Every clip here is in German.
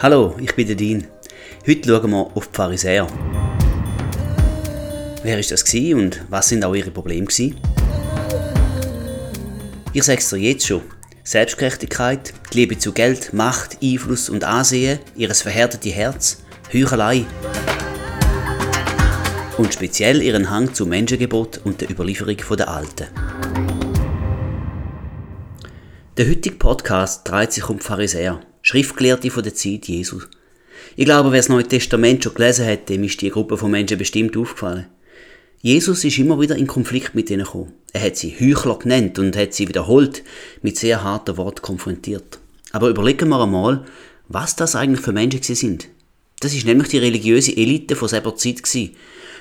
Hallo, ich bin der Dean. Heute schauen wir auf die Pharisäer. Wer war das und was sind auch ihre Probleme? Ich sage es dir jetzt schon. Selbstgerechtigkeit, die Liebe zu Geld, Macht, Einfluss und Ansehen, ihres verhärtete Herz, Heuchelei und speziell ihren Hang zum Menschengebot und der Überlieferung der Alten. Der heutige Podcast dreht sich um die Pharisäer, Schriftgelehrte von der Zeit Jesus. Ich glaube, wer das Neue Testament schon gelesen hat, dem ist die Gruppe von Menschen bestimmt aufgefallen. Jesus ist immer wieder in Konflikt mit ihnen gekommen. Er hat sie Heuchler genannt und hat sie wiederholt mit sehr harten Worten konfrontiert. Aber überlegen wir einmal, was das eigentlich für Menschen sind. Das ist nämlich die religiöse Elite von selber Zeit Sie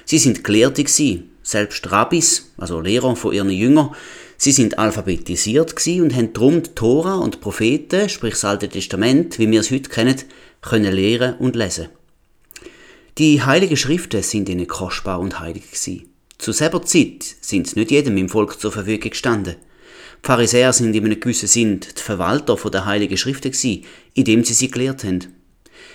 sind Gelehrte selbst Rabbis, also Lehrer von ihren Jüngern, Sie sind alphabetisiert und haben darum die Tora und die Propheten, sprich das Alte Testament, wie wir es heute kennen, können lehren und lesen. Die heiligen Schriften sind ihnen kostbar und heilig gewesen. Zu selber Zeit sind nicht jedem im Volk zur Verfügung gestanden. Die Pharisäer sind in einem gewissen Sinn die Verwalter der heiligen Schriften gewesen, indem sie sie gelehrt haben.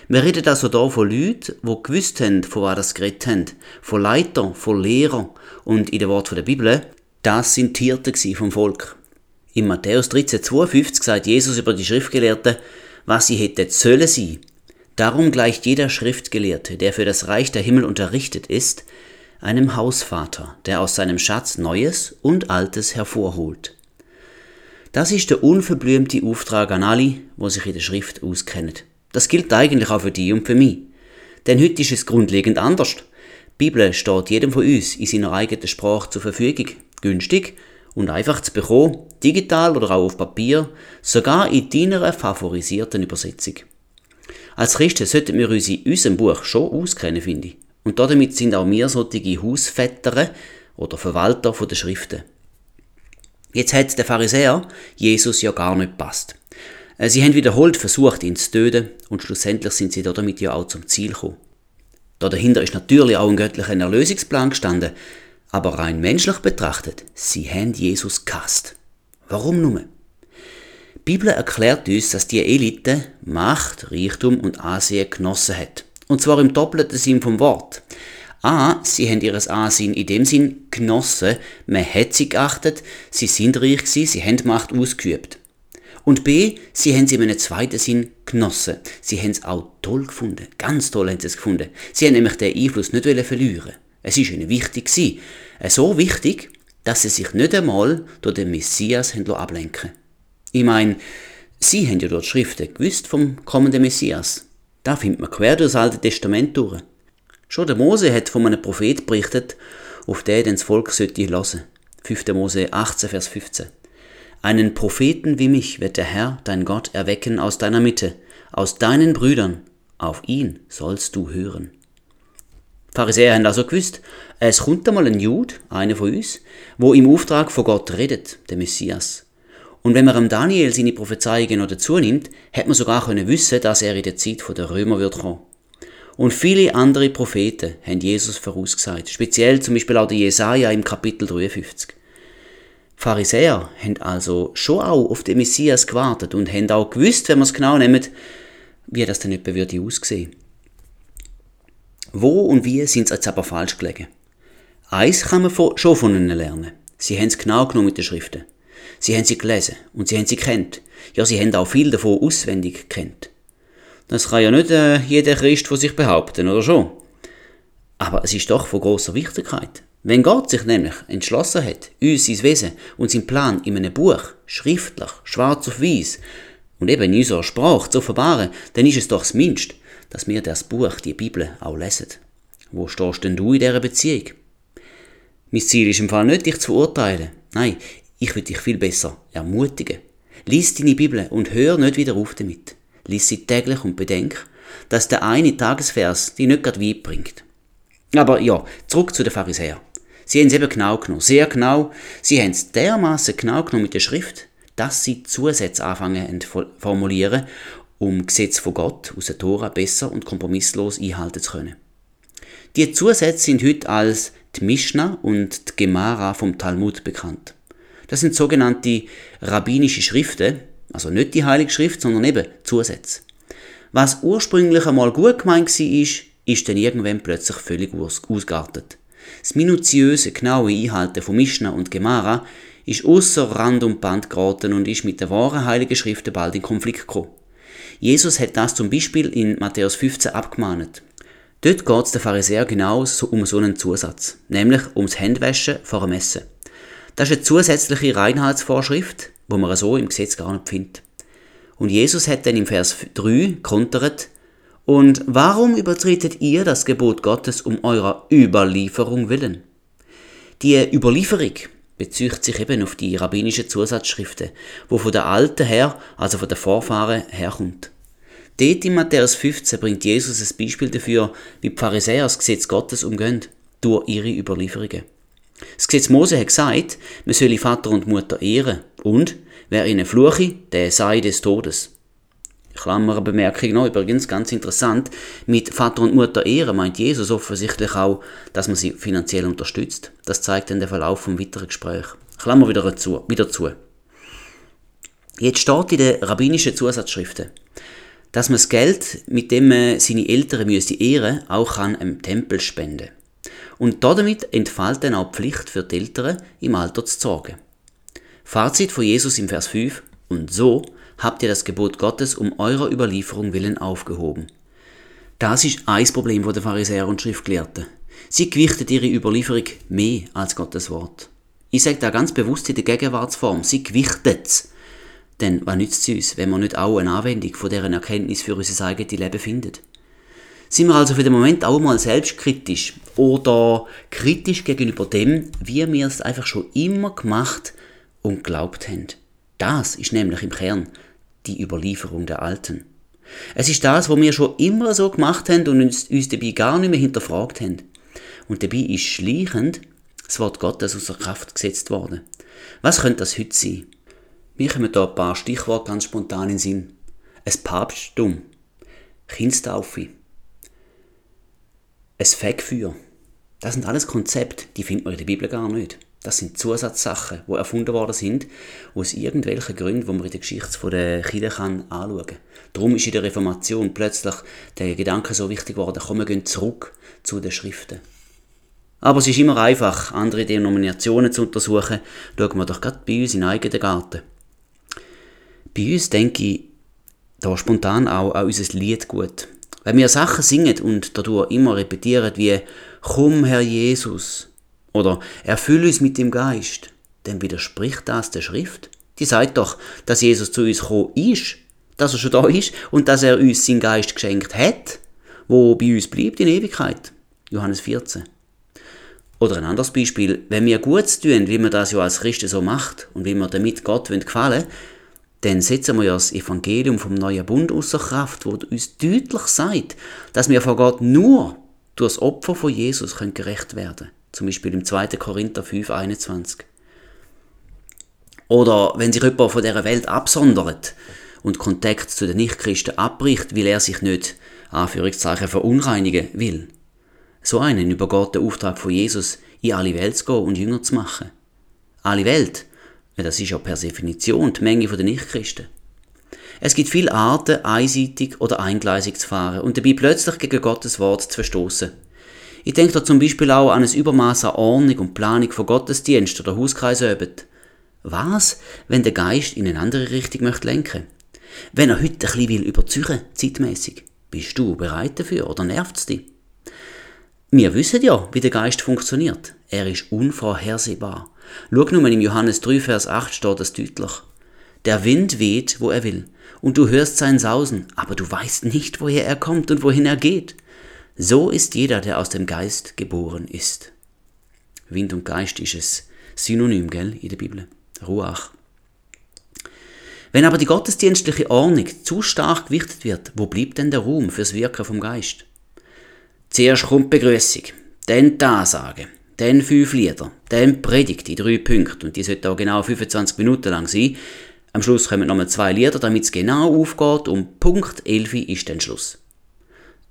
Wir reden also hier von Leuten, die gewusst haben, von was das geredet haben. Von Leitern, von Lehrern. Und in den Worten der Bibel, das sind die Hirten vom Volk. In Matthäus 13,52 sagt Jesus über die Schriftgelehrten, was sie hätten sollen sein. Darum gleicht jeder Schriftgelehrte, der für das Reich der Himmel unterrichtet ist, einem Hausvater, der aus seinem Schatz Neues und Altes hervorholt. Das ist der unverblümte Auftrag an alle, wo sich in der Schrift auskennen. Das gilt eigentlich auch für die und für mich. Denn heute ist es grundlegend anders. Die Bibel steht jedem von uns in seiner eigenen Sprache zur Verfügung günstig und einfach zu bekommen, digital oder auch auf Papier, sogar in deiner favorisierten Übersetzung. Als Christen sollten wir uns in unserem Buch schon auskennen, finde ich. Und damit sind auch wir solche Hausväter oder Verwalter der Schriften. Jetzt hat der Pharisäer Jesus ja gar nicht passt. Äh, sie haben wiederholt versucht, ihn zu töten und schlussendlich sind sie damit ja auch zum Ziel gekommen. Da dahinter ist natürlich auch ein göttlicher Erlösungsplan gestanden, aber rein menschlich betrachtet, sie haben Jesus gehasst. Warum nun? Die Bibel erklärt uns, dass die Elite Macht, Reichtum und Ansehen genossen hat. Und zwar im doppelten Sinn vom Wort. A, sie haben ihres Ansehen in dem Sinn genossen, man hat sie geachtet, sie sind reich gewesen, sie haben Macht ausgeübt. Und B, sie haben sie in einem zweiten Sinn genossen. Sie haben es auch toll gefunden. Ganz toll haben sie es gefunden. Sie haben nämlich den Einfluss nicht verlieren es ist ihnen wichtig gewesen. Äh, so wichtig, dass sie sich nicht einmal durch den Messias ablenken Ich meine, sie haben ja dort Schriften gewusst vom kommenden Messias. Da findet man quer durch das Alte Testament durch. Schon der Mose hat von einem Prophet berichtet, auf den das Volk sollte hören. 5. Mose 18, Vers 15. Einen Propheten wie mich wird der Herr, dein Gott, erwecken aus deiner Mitte, aus deinen Brüdern, auf ihn sollst du hören. Pharisäer haben also gewusst, es kommt einmal ein Jude, einer von uns, wo im Auftrag von Gott redet, der Messias. Und wenn man am Daniel seine Prophezeiungen noch dazu nimmt, hätte man sogar können wissen, dass er in der Zeit der Römer wird kommen. Und viele andere Propheten haben Jesus vorausgesagt, speziell zum Beispiel auch der Jesaja im Kapitel 53. Die Pharisäer haben also schon auch auf den Messias gewartet und haben auch gewusst, wenn man es genau nimmt, wie das dann etwa würde aussehen. Wo und wie sind sie jetzt aber falsch gelegen? Eins kann man schon von ihnen lernen. Sie haben es genau genommen mit den Schriften. Sie haben sie gelesen und sie haben sie kennt. Ja, sie haben auch viel davon auswendig kennt. Das kann ja nicht äh, jeder Christ von sich behaupten, oder schon? Aber es ist doch von großer Wichtigkeit. Wenn Gott sich nämlich entschlossen hat, uns sein Wesen und sein Plan in einem Buch, schriftlich, schwarz auf weiß und eben in unserer Sprache zu offenbaren, dann ist es doch das Mindeste, dass wir das Buch, die Bibel, auch lesen. Wo stehst denn du in dieser Beziehung? Mein Ziel ist im Fall nicht, dich zu verurteilen. Nein, ich will dich viel besser ermutigen. Lies deine Bibel und hör nicht wieder auf damit. Lies sie täglich und bedenk, dass der eine Tagesvers dich nicht gerade weit bringt. Aber ja, zurück zu den Pharisäern. Sie haben es eben genau genommen, sehr genau. Sie haben es dermaßen genau genommen mit der Schrift, dass sie Zusätze anfangen zu formulieren um Gesetz von Gott aus der Tora besser und kompromisslos einhalten zu können. Die Zusätze sind heute als die Mishnah und die Gemara vom Talmud bekannt. Das sind sogenannte rabbinische Schriften, also nicht die Heilige Schrift, sondern eben Zusätze. Was ursprünglich einmal gut gemeint war, ist dann irgendwann plötzlich völlig ausgeartet. Das minutiöse, genaue Einhalten von Mishnah und Gemara ist außer Rand und Band geraten und ist mit den wahren Heiligen Schriften bald in Konflikt gekommen. Jesus hat das zum Beispiel in Matthäus 15 abgemahnt. Dort geht es den Pharisäern genau um so einen Zusatz, nämlich ums Händwaschen vor dem Essen. Das ist eine zusätzliche Reinheitsvorschrift, wo man so im Gesetz gar nicht findet. Und Jesus hat dann im Vers 3 kontert, und warum übertretet ihr das Gebot Gottes um eurer Überlieferung willen? Die Überlieferung bezieht sich eben auf die rabbinischen Zusatzschriften, wo von der Alten her, also von den Vorfahren, herkommt. Dort in Matthäus 15 bringt Jesus ein Beispiel dafür, wie die Pharisäer das Gesetz Gottes umgehen, durch ihre Überlieferungen. Das Gesetz Mose hat gesagt, man solle Vater und Mutter ehren und wer ihnen fluche, der sei des Todes. Klammerbemerkung noch, übrigens ganz interessant, mit Vater und Mutter ehren meint Jesus offensichtlich auch, dass man sie finanziell unterstützt. Das zeigt dann der Verlauf vom weiteren Gespräch. Klammer wieder zu. Wieder zu. Jetzt steht in den rabbinischen Zusatzschriften, dass man das Geld, mit dem man seine Eltern müsste ehren, auch kann einem Tempel spenden. Und damit entfällt dann auch die Pflicht für die Eltern, im Alter zu sorgen. Fazit von Jesus im Vers 5. Und so habt ihr das Gebot Gottes um eurer Überlieferung willen aufgehoben. Das ist ein Problem der Pharisäer und Schriftgelehrten. Sie gewichten ihre Überlieferung mehr als Gottes Wort. Ich sage da ganz bewusst in der Gegenwartsform, sie gewichten es. Denn was nützt es uns, wenn man nicht auch eine Anwendung von deren Erkenntnis für unser eigenes Leben findet? Sind wir also für den Moment auch mal selbstkritisch oder kritisch gegenüber dem, wie wir es einfach schon immer gemacht und geglaubt haben? Das ist nämlich im Kern die Überlieferung der Alten. Es ist das, was wir schon immer so gemacht haben und uns, uns dabei gar nicht mehr hinterfragt haben. Und dabei ist schleichend das Wort Gottes außer Kraft gesetzt worden. Was könnte das heute sein? Mir kommen da ein paar Stichworte ganz spontan in Sinn. Ein Papsttum, Kindstaufe, ein Fegfeuer. Das sind alles Konzepte, die findet man in der Bibel gar nicht. Das sind Zusatzsachen, die erfunden worden sind, aus irgendwelchen Gründen, die man in der Geschichte der Kirche kann anschauen kann. Darum ist in der Reformation plötzlich der Gedanke so wichtig geworden, komm, wir gehen zurück zu den Schriften. Aber es ist immer einfach, andere Denominationen zu untersuchen. Schauen wir doch gerade bei uns in eigenen Garten. Bei uns denke ich da spontan auch an unser Lied gut. Wenn wir Sachen singen und dadurch immer repetieren wie Komm, Herr Jesus, oder erfülle uns mit dem Geist, dann widerspricht das der Schrift. Die sagt doch, dass Jesus zu uns gekommen ist, dass er schon da ist und dass er uns seinen Geist geschenkt hat, wo bei uns bleibt in Ewigkeit. Johannes 14. Oder ein anderes Beispiel, wenn wir Gutes tun, wie man das ja als Christen so macht und wie wir damit Gott gefallen wollen, dann setzen wir ja das Evangelium vom neuen Bund außer Kraft, wo uns deutlich sagt, dass wir vor Gott nur durch das Opfer von Jesus gerecht werden können. Zum Beispiel im 2. Korinther 5, 21. Oder wenn sich jemand von dieser Welt absondert und Kontakt zu den Nichtchristen abbricht, weil er sich nicht, Anführungszeichen, verunreinigen will. So einen übergeht der Auftrag von Jesus, in alle Welt zu gehen und Jünger zu machen. Alle Welt, das ist ja per Definition die Menge der Nichtchristen. Es gibt viele Arten, einseitig oder eingleisig zu fahren und dabei plötzlich gegen Gottes Wort zu verstoßen. Ich denke da zum Beispiel auch an ein Übermaß an Ordnung und Planung von Gottesdienst oder Hauskreisüben. Was, wenn der Geist in eine andere Richtung möchte lenken? Wenn er heute ein bisschen will überziehen, zeitmäßig, bist du bereit dafür oder nervt es dich? Wir wissen ja, wie der Geist funktioniert. Er ist unvorhersehbar. Schau nur im Johannes 3, Vers 8 steht das deutlich. Der Wind weht, wo er will, und du hörst sein Sausen, aber du weißt nicht, woher er kommt und wohin er geht. So ist jeder, der aus dem Geist geboren ist. Wind und Geist ist es Synonym, gell, in der Bibel. Ruach. Wenn aber die gottesdienstliche Ordnung zu stark gewichtet wird, wo bleibt denn der Ruhm fürs Wirken vom Geist? Zuerst kommt Begrüßung, dann die Ansage, dann fünf Lieder, dann Predigt in drei Punkten und die sollte auch genau 25 Minuten lang sein. Am Schluss kommen nochmal zwei Lieder, damit es genau aufgeht und Punkt 11 ist dann Schluss.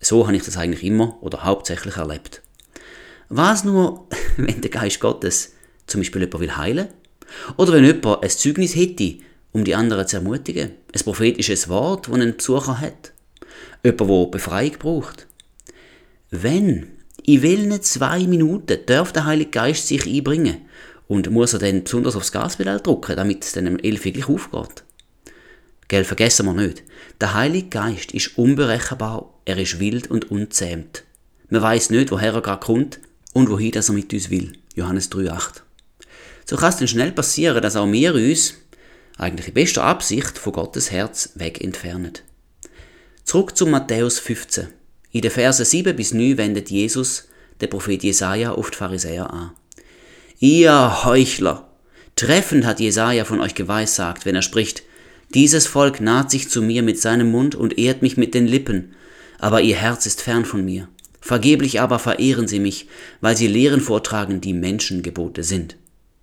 So habe ich das eigentlich immer oder hauptsächlich erlebt. Was nur, wenn der Geist Gottes zum Beispiel jemand will heilen? Oder wenn jemand ein Zeugnis hätte, um die anderen zu ermutigen? Ein prophetisches Wort, das ein Besucher hat? Jemand, der Befreiung braucht. Wenn in welchen zwei Minuten darf der Heilige Geist sich einbringen und muss er dann besonders aufs Gaspedal drücken, damit es dann um 11 wirklich aufgeht? Gell, vergessen wir nicht. Der Heilige Geist ist unberechenbar, er ist wild und unzähmt. Man weiß nicht, woher er gerade kommt und wohin er mit uns will. Johannes 3,8. So kann es dann schnell passieren, dass auch wir uns, eigentlich in bester Absicht, von Gottes Herz weg entfernen. Zurück zu Matthäus 15. In den Versen 7 bis 9 wendet Jesus der Prophet Jesaja auf die Pharisäer an. Ihr Heuchler! Treffend hat Jesaja von euch geweissagt, wenn er spricht, dieses Volk naht sich zu mir mit seinem Mund und ehrt mich mit den Lippen, aber ihr Herz ist fern von mir. Vergeblich aber verehren sie mich, weil sie Lehren vortragen, die Menschengebote sind.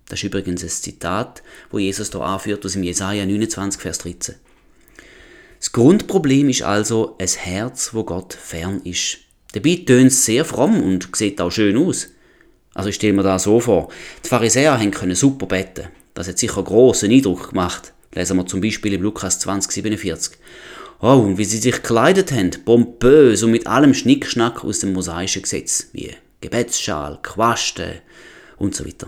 Das ist übrigens ein Zitat, wo Jesus da anführt aus dem Jesaja 29, Vers 13. Das Grundproblem ist also ein Herz, wo Gott fern ist. Dabei tönt es sehr fromm und sieht auch schön aus. Also ich stelle mir da so vor, die Pharisäer können super beten. Das hat sicher großen Eindruck gemacht. Lesen wir zum Beispiel im Lukas 20, 47. Oh, und wie sie sich gekleidet haben, pompös und mit allem Schnickschnack aus dem mosaischen Gesetz, wie Gebetsschal, Quaste und so weiter.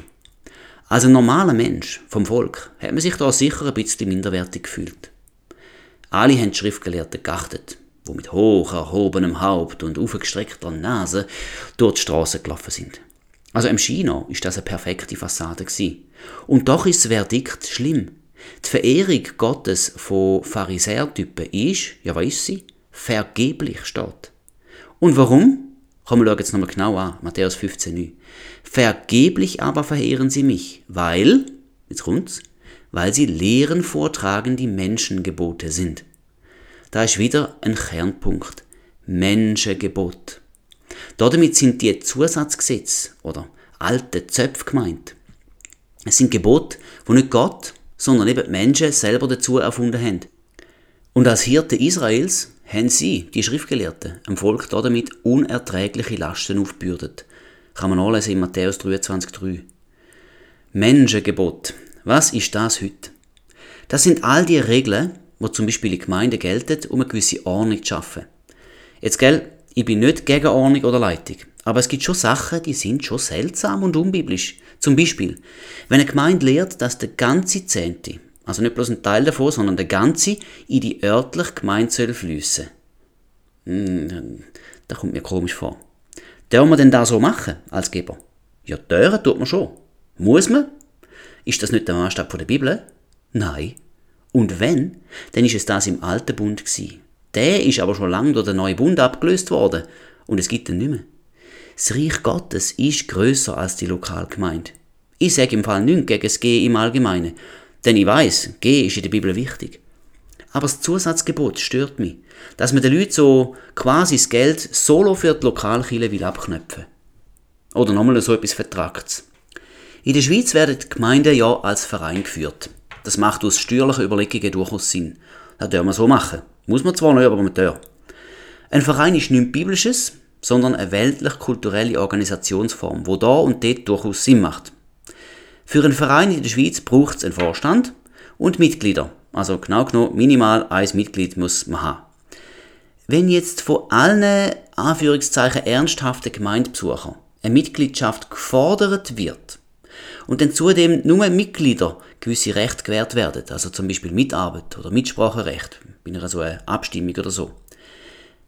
Als ein normaler Mensch vom Volk hat man sich da sicher ein bisschen minderwertig gefühlt. Alle haben die Schriftgelehrten geachtet, wo mit hoch erhobenem Haupt und aufgestreckter Nase durch die Straße gelaufen sind. Also im China ist das eine perfekte Fassade gewesen. Und doch ist das Verdikt schlimm. Die Verehrung Gottes von Pharisäertypen ist, ja was ist sie? Vergeblich steht. Und warum? Kommen wir jetzt nochmal genau an, Matthäus 15,9. Vergeblich aber verehren sie mich, weil, jetzt kommt's, weil sie Lehren vortragen, die Menschengebote sind. Da ist wieder ein Kernpunkt. Menschengebot. Damit sind die Zusatzgesetze oder alte Zöpfe gemeint. Es sind Gebote, wo nicht Gott, sondern eben die Menschen selber dazu erfunden haben. Und als Hirte Israels haben sie, die Schriftgelehrten, am Volk damit unerträgliche Lasten aufgebürdet. Kann man nachlesen in Matthäus 23,3. Menschengebot. Was ist das heute? Das sind all die Regeln, die zum Beispiel in Gemeinden gelten, um eine gewisse Ordnung zu schaffen. Jetzt, gell, ich bin nicht gegen Ordnung oder Leitung. Aber es gibt schon Sachen, die sind schon seltsam und unbiblisch. Zum Beispiel, wenn eine Gemeinde lehrt, dass der ganze Zehnte, also nicht bloß ein Teil davon, sondern der ganze, in die örtliche Gemeinde soll fliessen. Hm, das kommt mir komisch vor. Dürfen wir denn da so machen, als Geber? Ja, dürfen tut man schon. Muss man? Ist das nicht der Maßstab der Bibel? Nein. Und wenn, dann ist es das im alten Bund gewesen. Der ist aber schon lange durch den neuen Bund abgelöst worden und es gibt ihn nicht mehr. Das Reich Gottes ist größer als die Lokalgemeinde. Ich sage im Fall nichts gegen das G im Allgemeinen, denn ich weiß, G ist in der Bibel wichtig. Aber das Zusatzgebot stört mich, dass man den Leuten so quasi das Geld solo für die Lokalkirche will abknöpfen. Oder nochmal so etwas vertragt. In der Schweiz werden die Gemeinden ja als Verein geführt. Das macht aus steuerlichen Überlegungen durchaus Sinn. Das dürfen wir so machen. Muss man zwar nicht, aber man darf. Ein Verein ist nichts Biblisches, sondern eine weltlich-kulturelle Organisationsform, wo da und dort durchaus Sinn macht. Für einen Verein in der Schweiz braucht es einen Vorstand und Mitglieder. Also genau genommen, minimal ein Mitglied muss man haben. Wenn jetzt von allen Anführungszeichen ernsthaften Gemeindebesuchern eine Mitgliedschaft gefordert wird und dann zudem nur Mitglieder gewisse Rechte gewährt werden, also zum Beispiel Mitarbeit oder Mitspracherecht, bei einer so einer Abstimmung oder so,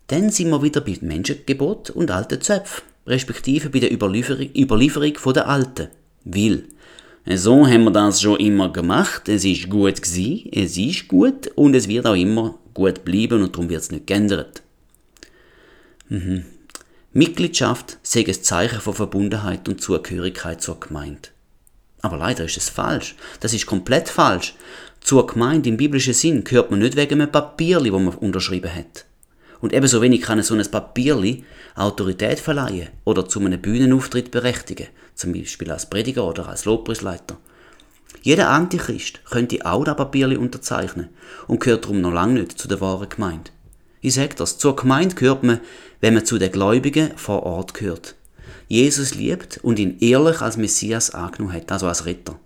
dann sind wir wieder bei Menschengebot und alten Zöpfen, respektive bei der Überlieferung, der Alten. Will. So haben wir das schon immer gemacht, es ist gut gewesen, es ist gut und es wird auch immer gut bleiben und darum wird es nicht geändert. Mhm. Mitgliedschaft sei ein Zeichen von Verbundenheit und Zugehörigkeit zur Gemeinde. Aber leider ist es falsch. Das ist komplett falsch. Zur Gemeinde im biblischen Sinn gehört man nicht wegen einem Papierli, wo man unterschrieben hat. Und ebenso wenig kann so ein Papierli Autorität verleihen oder zu einem Bühnenauftritt berechtigen, zum Beispiel als Prediger oder als Lobpreisleiter. Jeder Antichrist könnte auch das Papierli unterzeichnen und gehört darum noch lange nicht zu der wahren Gemeinde. Ich sage das, zur Gemeinde gehört man, wenn man zu den Gläubigen vor Ort gehört. Jesus liebt und ihn ehrlich als Messias angenommen hat, also als Retter.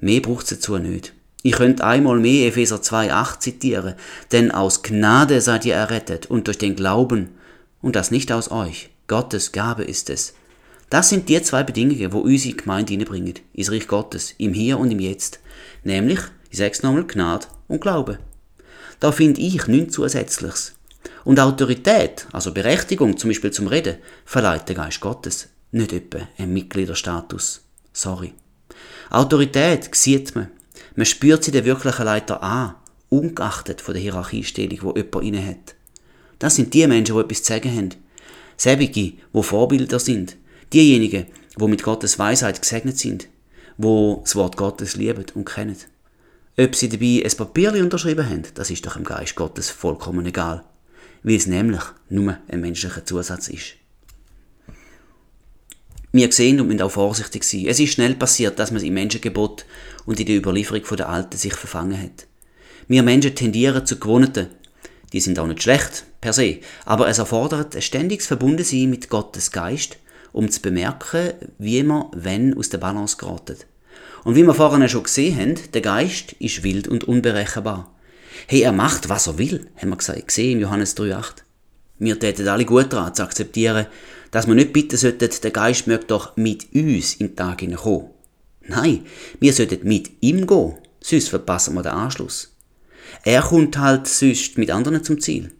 Mehr braucht es dazu nicht. Ich könnte einmal mehr Epheser 2,8 zitieren, denn aus Gnade seid ihr errettet und durch den Glauben, und das nicht aus euch. Gottes Gabe ist es. Das sind die zwei Bedingungen, wo unsere Gemeinde hineinbringen, ins Reich Gottes, im Hier und im Jetzt. Nämlich, ich sage es nochmal, Gnade und Glaube. Da finde ich nichts Zusätzliches. Und Autorität, also Berechtigung, zum Beispiel zum Reden, verleiht der Geist Gottes, nicht etwa ein Mitgliederstatus. Sorry. Autorität sieht man. Man spürt sie den wirklichen Leiter an, ungeachtet von der Hierarchiestellung, wo jemand inne hat. Das sind die Menschen, die etwas zu sagen haben. Säbige, wo Vorbilder sind. Diejenigen, wo mit Gottes Weisheit gesegnet sind, wo das Wort Gottes lieben und kennen. Ob sie dabei ein Papier unterschrieben haben, das ist doch im Geist Gottes vollkommen egal, weil es nämlich nur ein menschlicher Zusatz ist. Wir sehen und müssen auch vorsichtig sein. Es ist schnell passiert, dass man im Menschengebot und in der Überlieferung der Alten sich verfangen hat. Wir Menschen tendieren zu Gewohnten. Die sind auch nicht schlecht, per se, aber es erfordert ein ständiges Verbundensein mit Gottes Geist, um zu bemerken, wie man wenn aus der Balance geraten. Und wie wir vorhin schon gesehen haben, der Geist ist wild und unberechenbar. Hey, er macht, was er will, haben wir gesehen im Johannes 3,8. Wir täten alle gut daran, zu akzeptieren, dass wir nicht bitten sollten, der Geist möge doch mit uns in den Tag kommen. Nein, wir sollten mit ihm gehen, sonst verpassen wir den Anschluss. Er kommt halt sonst mit anderen zum Ziel.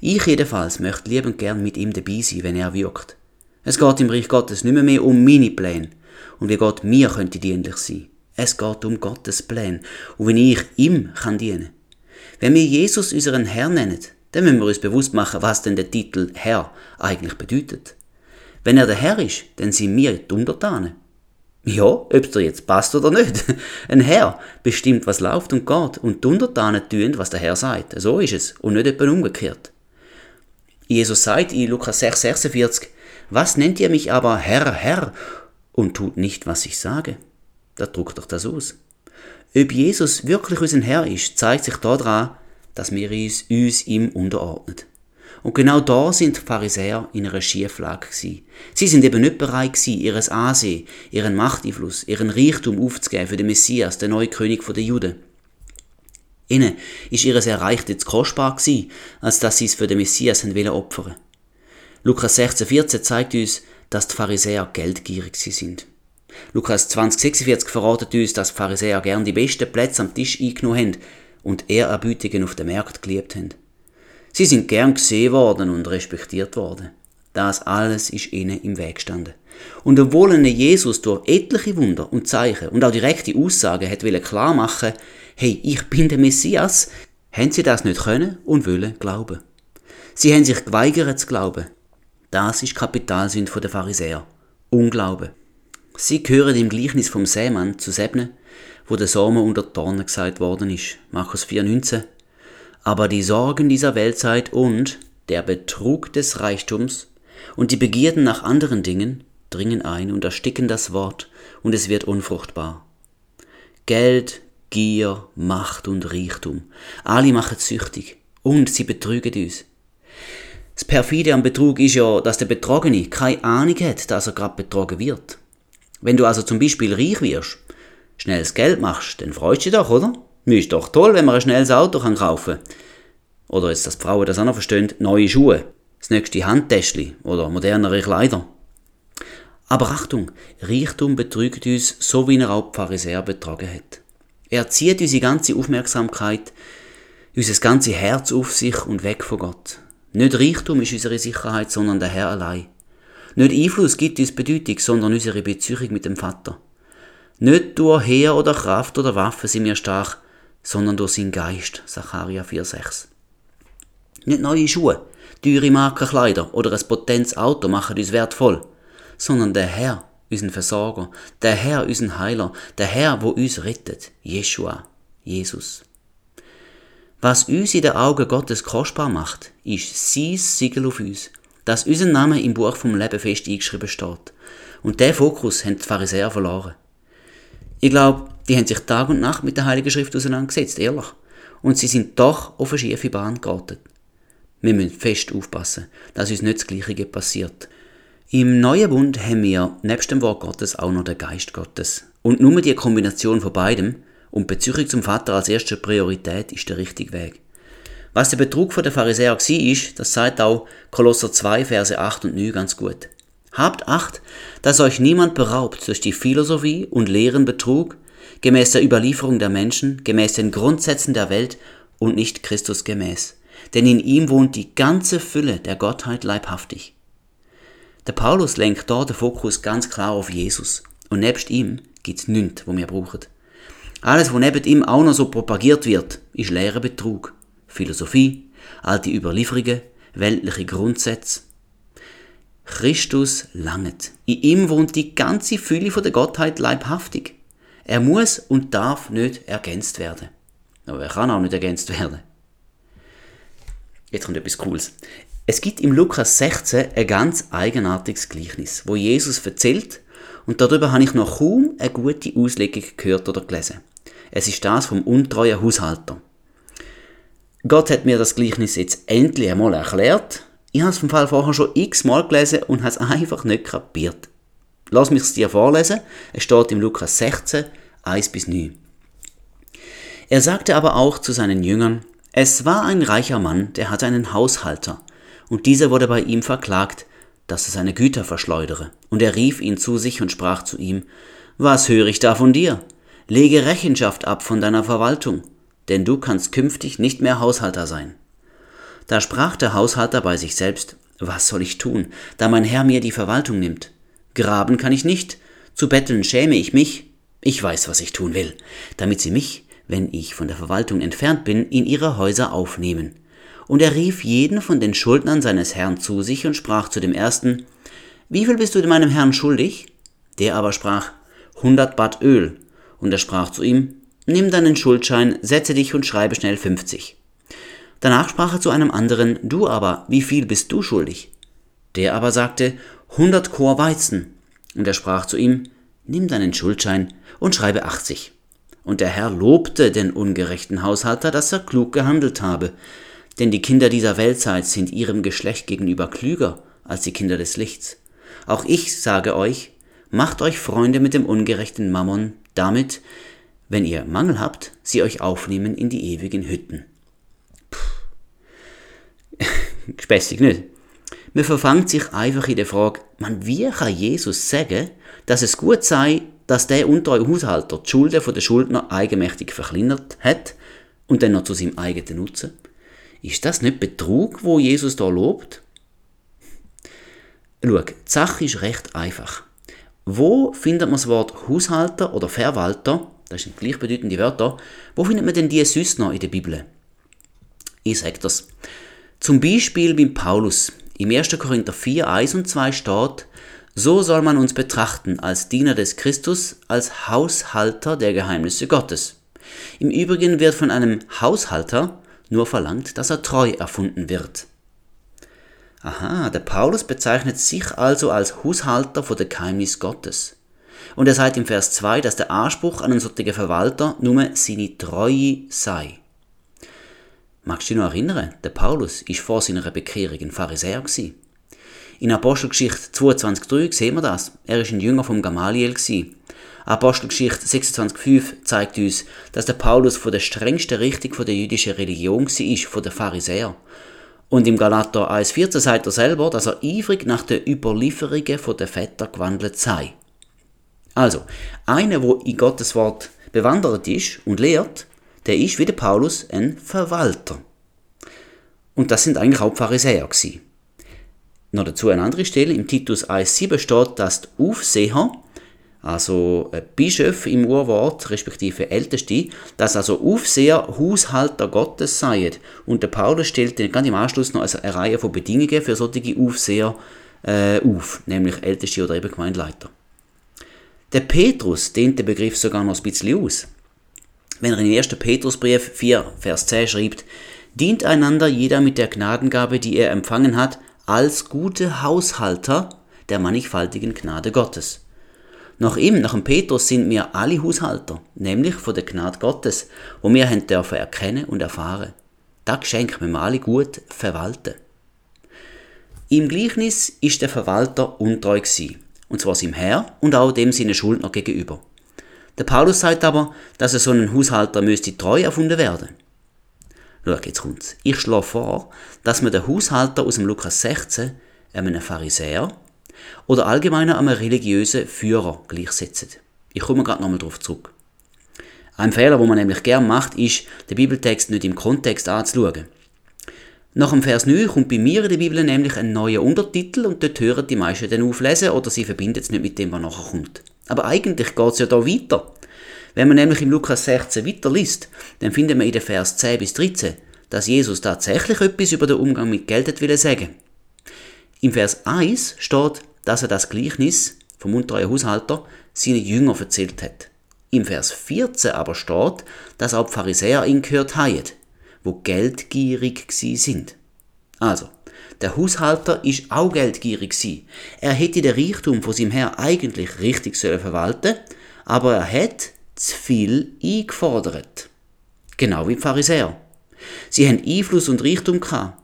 Ich jedenfalls möchte lieb und gern mit ihm dabei sein, wenn er wirkt. Es geht im Reich Gottes nicht mehr, mehr um meine Pläne und wie Gott mir könnte dienlich sein. Es geht um Gottes Pläne und wenn ich ihm kann dienen. Wenn wir Jesus unseren Herr nennen, dann müssen wir uns bewusst machen, was denn der Titel Herr eigentlich bedeutet. Wenn er der Herr ist, dann sind wir die Untertanen. Ja, ob es dir jetzt passt oder nicht. Ein Herr bestimmt, was läuft und geht, und die Untertanen tun, was der Herr sagt. So ist es, und nicht etwa umgekehrt. Jesus sagt in Lukas 6, 46, Was nennt ihr mich aber Herr, Herr, und tut nicht, was ich sage? Da druckt doch das aus. Ob Jesus wirklich unser Herr ist, zeigt sich daran, dass wir uns, uns ihm unterordnen. Und genau da sind die Pharisäer in einer Schieflage gewesen. Sie sind eben nicht bereit gewesen, ihres Ansehen, ihren Machteinfluss, ihren Reichtum aufzugeben für den Messias, den neuen König der Juden. Ihnen ist ihres Erreichte zu kostbar gewesen, als dass sie es für den Messias haben opfern Lukas 16, 14 zeigt uns, dass die Pharisäer geldgierig sind. Lukas 20, 46 verratet uns, dass die Pharisäer gern die besten Plätze am Tisch eingenommen haben und Ehrerbütungen auf dem Markt geliebt haben. Sie sind gern gesehen worden und respektiert worden. Das alles ist ihnen im Weg gestanden. Und obwohl ihnen Jesus durch etliche Wunder und Zeichen und auch direkte Aussagen hat klar machen, hey, ich bin der Messias, haben sie das nicht können und wollen glauben. Sie haben sich geweigert zu glauben. Das ist Kapitalsünd der Pharisäer. Unglauben. Sie gehören im Gleichnis vom Sämann zu Sebne, wo der Samen unter Dornen gesagt worden ist. Markus 4,19. Aber die Sorgen dieser Weltzeit und der Betrug des Reichtums und die Begierden nach anderen Dingen dringen ein und ersticken das Wort, und es wird unfruchtbar. Geld, Gier, Macht und Reichtum, alle machen süchtig, und sie betrügen uns. Das Perfide am Betrug ist ja, dass der Betrogene keine Ahnung hat, dass er gerade betrogen wird. Wenn du also zum Beispiel reich wirst, schnelles Geld machst, dann freust du dich doch, oder? Ist doch toll, wenn man ein schnelles Auto kann kaufen Oder jetzt, dass die Frauen das auch noch verstehen, neue Schuhe, das nächste Handtäschchen oder modernere Kleider. Aber Achtung, Reichtum betrügt uns, so wie er auch die Pharisäer betrogen hat. Er zieht unsere ganze Aufmerksamkeit, unser ganze Herz auf sich und weg von Gott. Nicht Reichtum ist unsere Sicherheit, sondern der Herr allein. Nicht Einfluss gibt uns Bedeutung, sondern unsere Beziehung mit dem Vater. Nicht durch Heer oder Kraft oder Waffe sind wir stark, sondern durch seinen Geist. Sacharja 4,6. Nicht neue Schuhe, teure Markenkleider oder ein potentes Auto machen uns wertvoll, sondern der Herr, unseren Versorger, der Herr, unseren Heiler, der Herr, wo uns rettet, Jeshua, Jesus. Was uns in den Augen Gottes kostbar macht, ist sein Siegel auf uns, dass unser Name im Buch vom Leben fest eingeschrieben steht. Und der Fokus haben die Pharisäer verloren. Ich glaube, die haben sich Tag und Nacht mit der Heiligen Schrift auseinandergesetzt, ehrlich. Und sie sind doch auf eine schiefe Bahn geraten. Wir müssen fest aufpassen, dass uns nicht das Gleiche passiert. Im Neuen Bund haben wir nebst dem Wort Gottes auch noch den Geist Gottes. Und nur die Kombination von beidem und Beziehung zum Vater als erste Priorität ist der richtige Weg. Was der Betrug der Pharisäer war, ist, das sagt auch Kolosser 2, Verse 8 und 9 ganz gut. Habt Acht, dass euch niemand beraubt durch die Philosophie und Lehren Betrug, gemäß der Überlieferung der Menschen, gemäß den Grundsätzen der Welt und nicht Christus gemäß. Denn in ihm wohnt die ganze Fülle der Gottheit leibhaftig. Der Paulus lenkt dort den Fokus ganz klar auf Jesus. Und nebst ihm gibt's nichts, wo wir brauchen. Alles, was neben ihm auch noch so propagiert wird, ist leerer Betrug. Philosophie, alte Überlieferungen, weltliche Grundsätze. Christus langet. In ihm wohnt die ganze Fülle von der Gottheit leibhaftig. Er muss und darf nicht ergänzt werden. Aber er kann auch nicht ergänzt werden. Jetzt kommt etwas Cooles. Es gibt im Lukas 16 ein ganz eigenartiges Gleichnis, wo Jesus erzählt, und darüber habe ich noch kaum eine gute Auslegung gehört oder gelesen. Es ist das vom untreuen Haushalter. Gott hat mir das Gleichnis jetzt endlich einmal erklärt. Ich habe es vom Fall vorher schon x-mal gelesen und habe es einfach nicht kapiert. Lass mich es dir vorlesen. Es steht im Lukas 16, 1 bis 9. Er sagte aber auch zu seinen Jüngern, es war ein reicher Mann, der hatte einen Haushalter, und dieser wurde bei ihm verklagt, dass er seine Güter verschleudere. Und er rief ihn zu sich und sprach zu ihm, Was höre ich da von dir? Lege Rechenschaft ab von deiner Verwaltung, denn du kannst künftig nicht mehr Haushalter sein. Da sprach der Haushalter bei sich selbst, Was soll ich tun, da mein Herr mir die Verwaltung nimmt? Graben kann ich nicht, zu betteln schäme ich mich, ich weiß, was ich tun will, damit sie mich, wenn ich von der Verwaltung entfernt bin, in ihre Häuser aufnehmen. Und er rief jeden von den Schuldnern seines Herrn zu sich und sprach zu dem ersten, Wie viel bist du meinem Herrn schuldig? Der aber sprach, hundert Bad Öl. Und er sprach zu ihm, Nimm deinen Schuldschein, setze dich und schreibe schnell fünfzig. Danach sprach er zu einem anderen, Du aber, wie viel bist du schuldig? Der aber sagte, hundert Chor Weizen. Und er sprach zu ihm, Nimm deinen Schuldschein und schreibe achtzig. Und der Herr lobte den ungerechten Haushalter, dass er klug gehandelt habe, denn die Kinder dieser Weltzeit sind ihrem Geschlecht gegenüber klüger als die Kinder des Lichts. Auch ich sage euch, macht euch Freunde mit dem ungerechten Mammon, damit, wenn ihr Mangel habt, sie euch aufnehmen in die ewigen Hütten. Gespässig nicht? Man verfangt sich einfach in der Frage, man, wie kann Jesus sagen, dass es gut sei, dass der untreue Haushalter die Schulden der Schuldner eigenmächtig verkleinert hat und dann noch zu seinem eigenen Nutzen? Ist das nicht Betrug, wo Jesus da lobt? Schau, die Sache ist recht einfach. Wo findet man das Wort Haushalter oder Verwalter, das sind gleichbedeutende Wörter, wo findet man denn die sonst noch in der Bibel? Ich sage das. Zum Beispiel beim Paulus. Im 1. Korinther 4, 1 und 2 steht, so soll man uns betrachten als Diener des Christus, als Haushalter der Geheimnisse Gottes. Im Übrigen wird von einem Haushalter nur verlangt, dass er treu erfunden wird. Aha, der Paulus bezeichnet sich also als Haushalter vor der Geheimnis Gottes. Und er sagt im Vers 2, dass der Anspruch an einen solchen Verwalter nur seine Treue sei. Magst du dich noch erinnern? Der Paulus ist vor seiner Bekehrung ein Pharisäer. In Apostelgeschichte 22,3 sehen wir das. Er ist ein Jünger vom Gamaliel. Apostelgeschichte 26,5 zeigt uns, dass der Paulus von der strengsten Richtung von der jüdischen Religion war, von der Pharisäer. Und im Galater 1,14 sagt er selber, dass er eifrig nach den Überlieferungen von der Väter gewandelt sei. Also, einer, wo in Gottes Wort bewandert ist und lehrt, der ist wie der Paulus ein Verwalter. Und das sind eigentlich auch Pharisäer gewesen. Noch dazu eine andere Stelle, im Titus 1,7 steht, dass die Aufseher also Bischof im Urwort, respektive Älteste, dass also Aufseher Haushalter Gottes seien. Und der Paulus stellt dann ganz im Anschluss noch eine Reihe von Bedingungen für solche Aufseher äh, auf, nämlich Älteste oder eben Gemeindeleiter. Der Petrus dehnt den Begriff sogar noch ein bisschen aus. Wenn er in 1. Petrusbrief 4, Vers 10 schreibt, dient einander jeder mit der Gnadengabe, die er empfangen hat, als gute Haushalter der mannigfaltigen Gnade Gottes. Nach ihm, nach dem Petrus, sind wir alle Haushalter, nämlich von der Gnade Gottes, wo wir haben dürfen erkennen und erfahren. Das Geschenk müssen wir alle gut verwalten. Im Gleichnis ist der Verwalter untreu gewesen, und zwar seinem Herr und auch dem seinen Schuldner gegenüber. Der Paulus sagt aber, dass so ein Haushalter müsste treu erfunden werden. Schau, jetzt kommt's. Ich schlage vor, dass man den Haushalter aus dem Lukas 16 einem Pharisäer oder allgemeiner einem religiösen Führer gleichsetzt. Ich komme gerade nochmal darauf zurück. Ein Fehler, wo man nämlich gern macht, ist, den Bibeltext nicht im Kontext anzuschauen. Nach dem Vers 9 kommt bei mir in der Bibel nämlich ein neuer Untertitel und dort hören die meisten dann auflesen oder sie verbinden es nicht mit dem, was nachher kommt. Aber eigentlich geht es ja da weiter. Wenn man nämlich im Lukas 16 weiter liest, dann findet man in den Vers 10 bis 13, dass Jesus tatsächlich etwas über den Umgang mit Geld will sagen. Im Vers 1 steht, dass er das Gleichnis vom untreuen Haushalter seinen Jünger erzählt hat. Im Vers 14 aber steht, dass auch die Pharisäer ihn gehört haben wo geldgierig gsi sind. Also, der Haushalter ist auch geldgierig gsi. Er hätte den Reichtum von seinem Herr eigentlich richtig sollen verwalten, aber er hat zu viel eingefordert. Genau wie die Pharisäer. Sie haben Einfluss und Reichtum gehabt.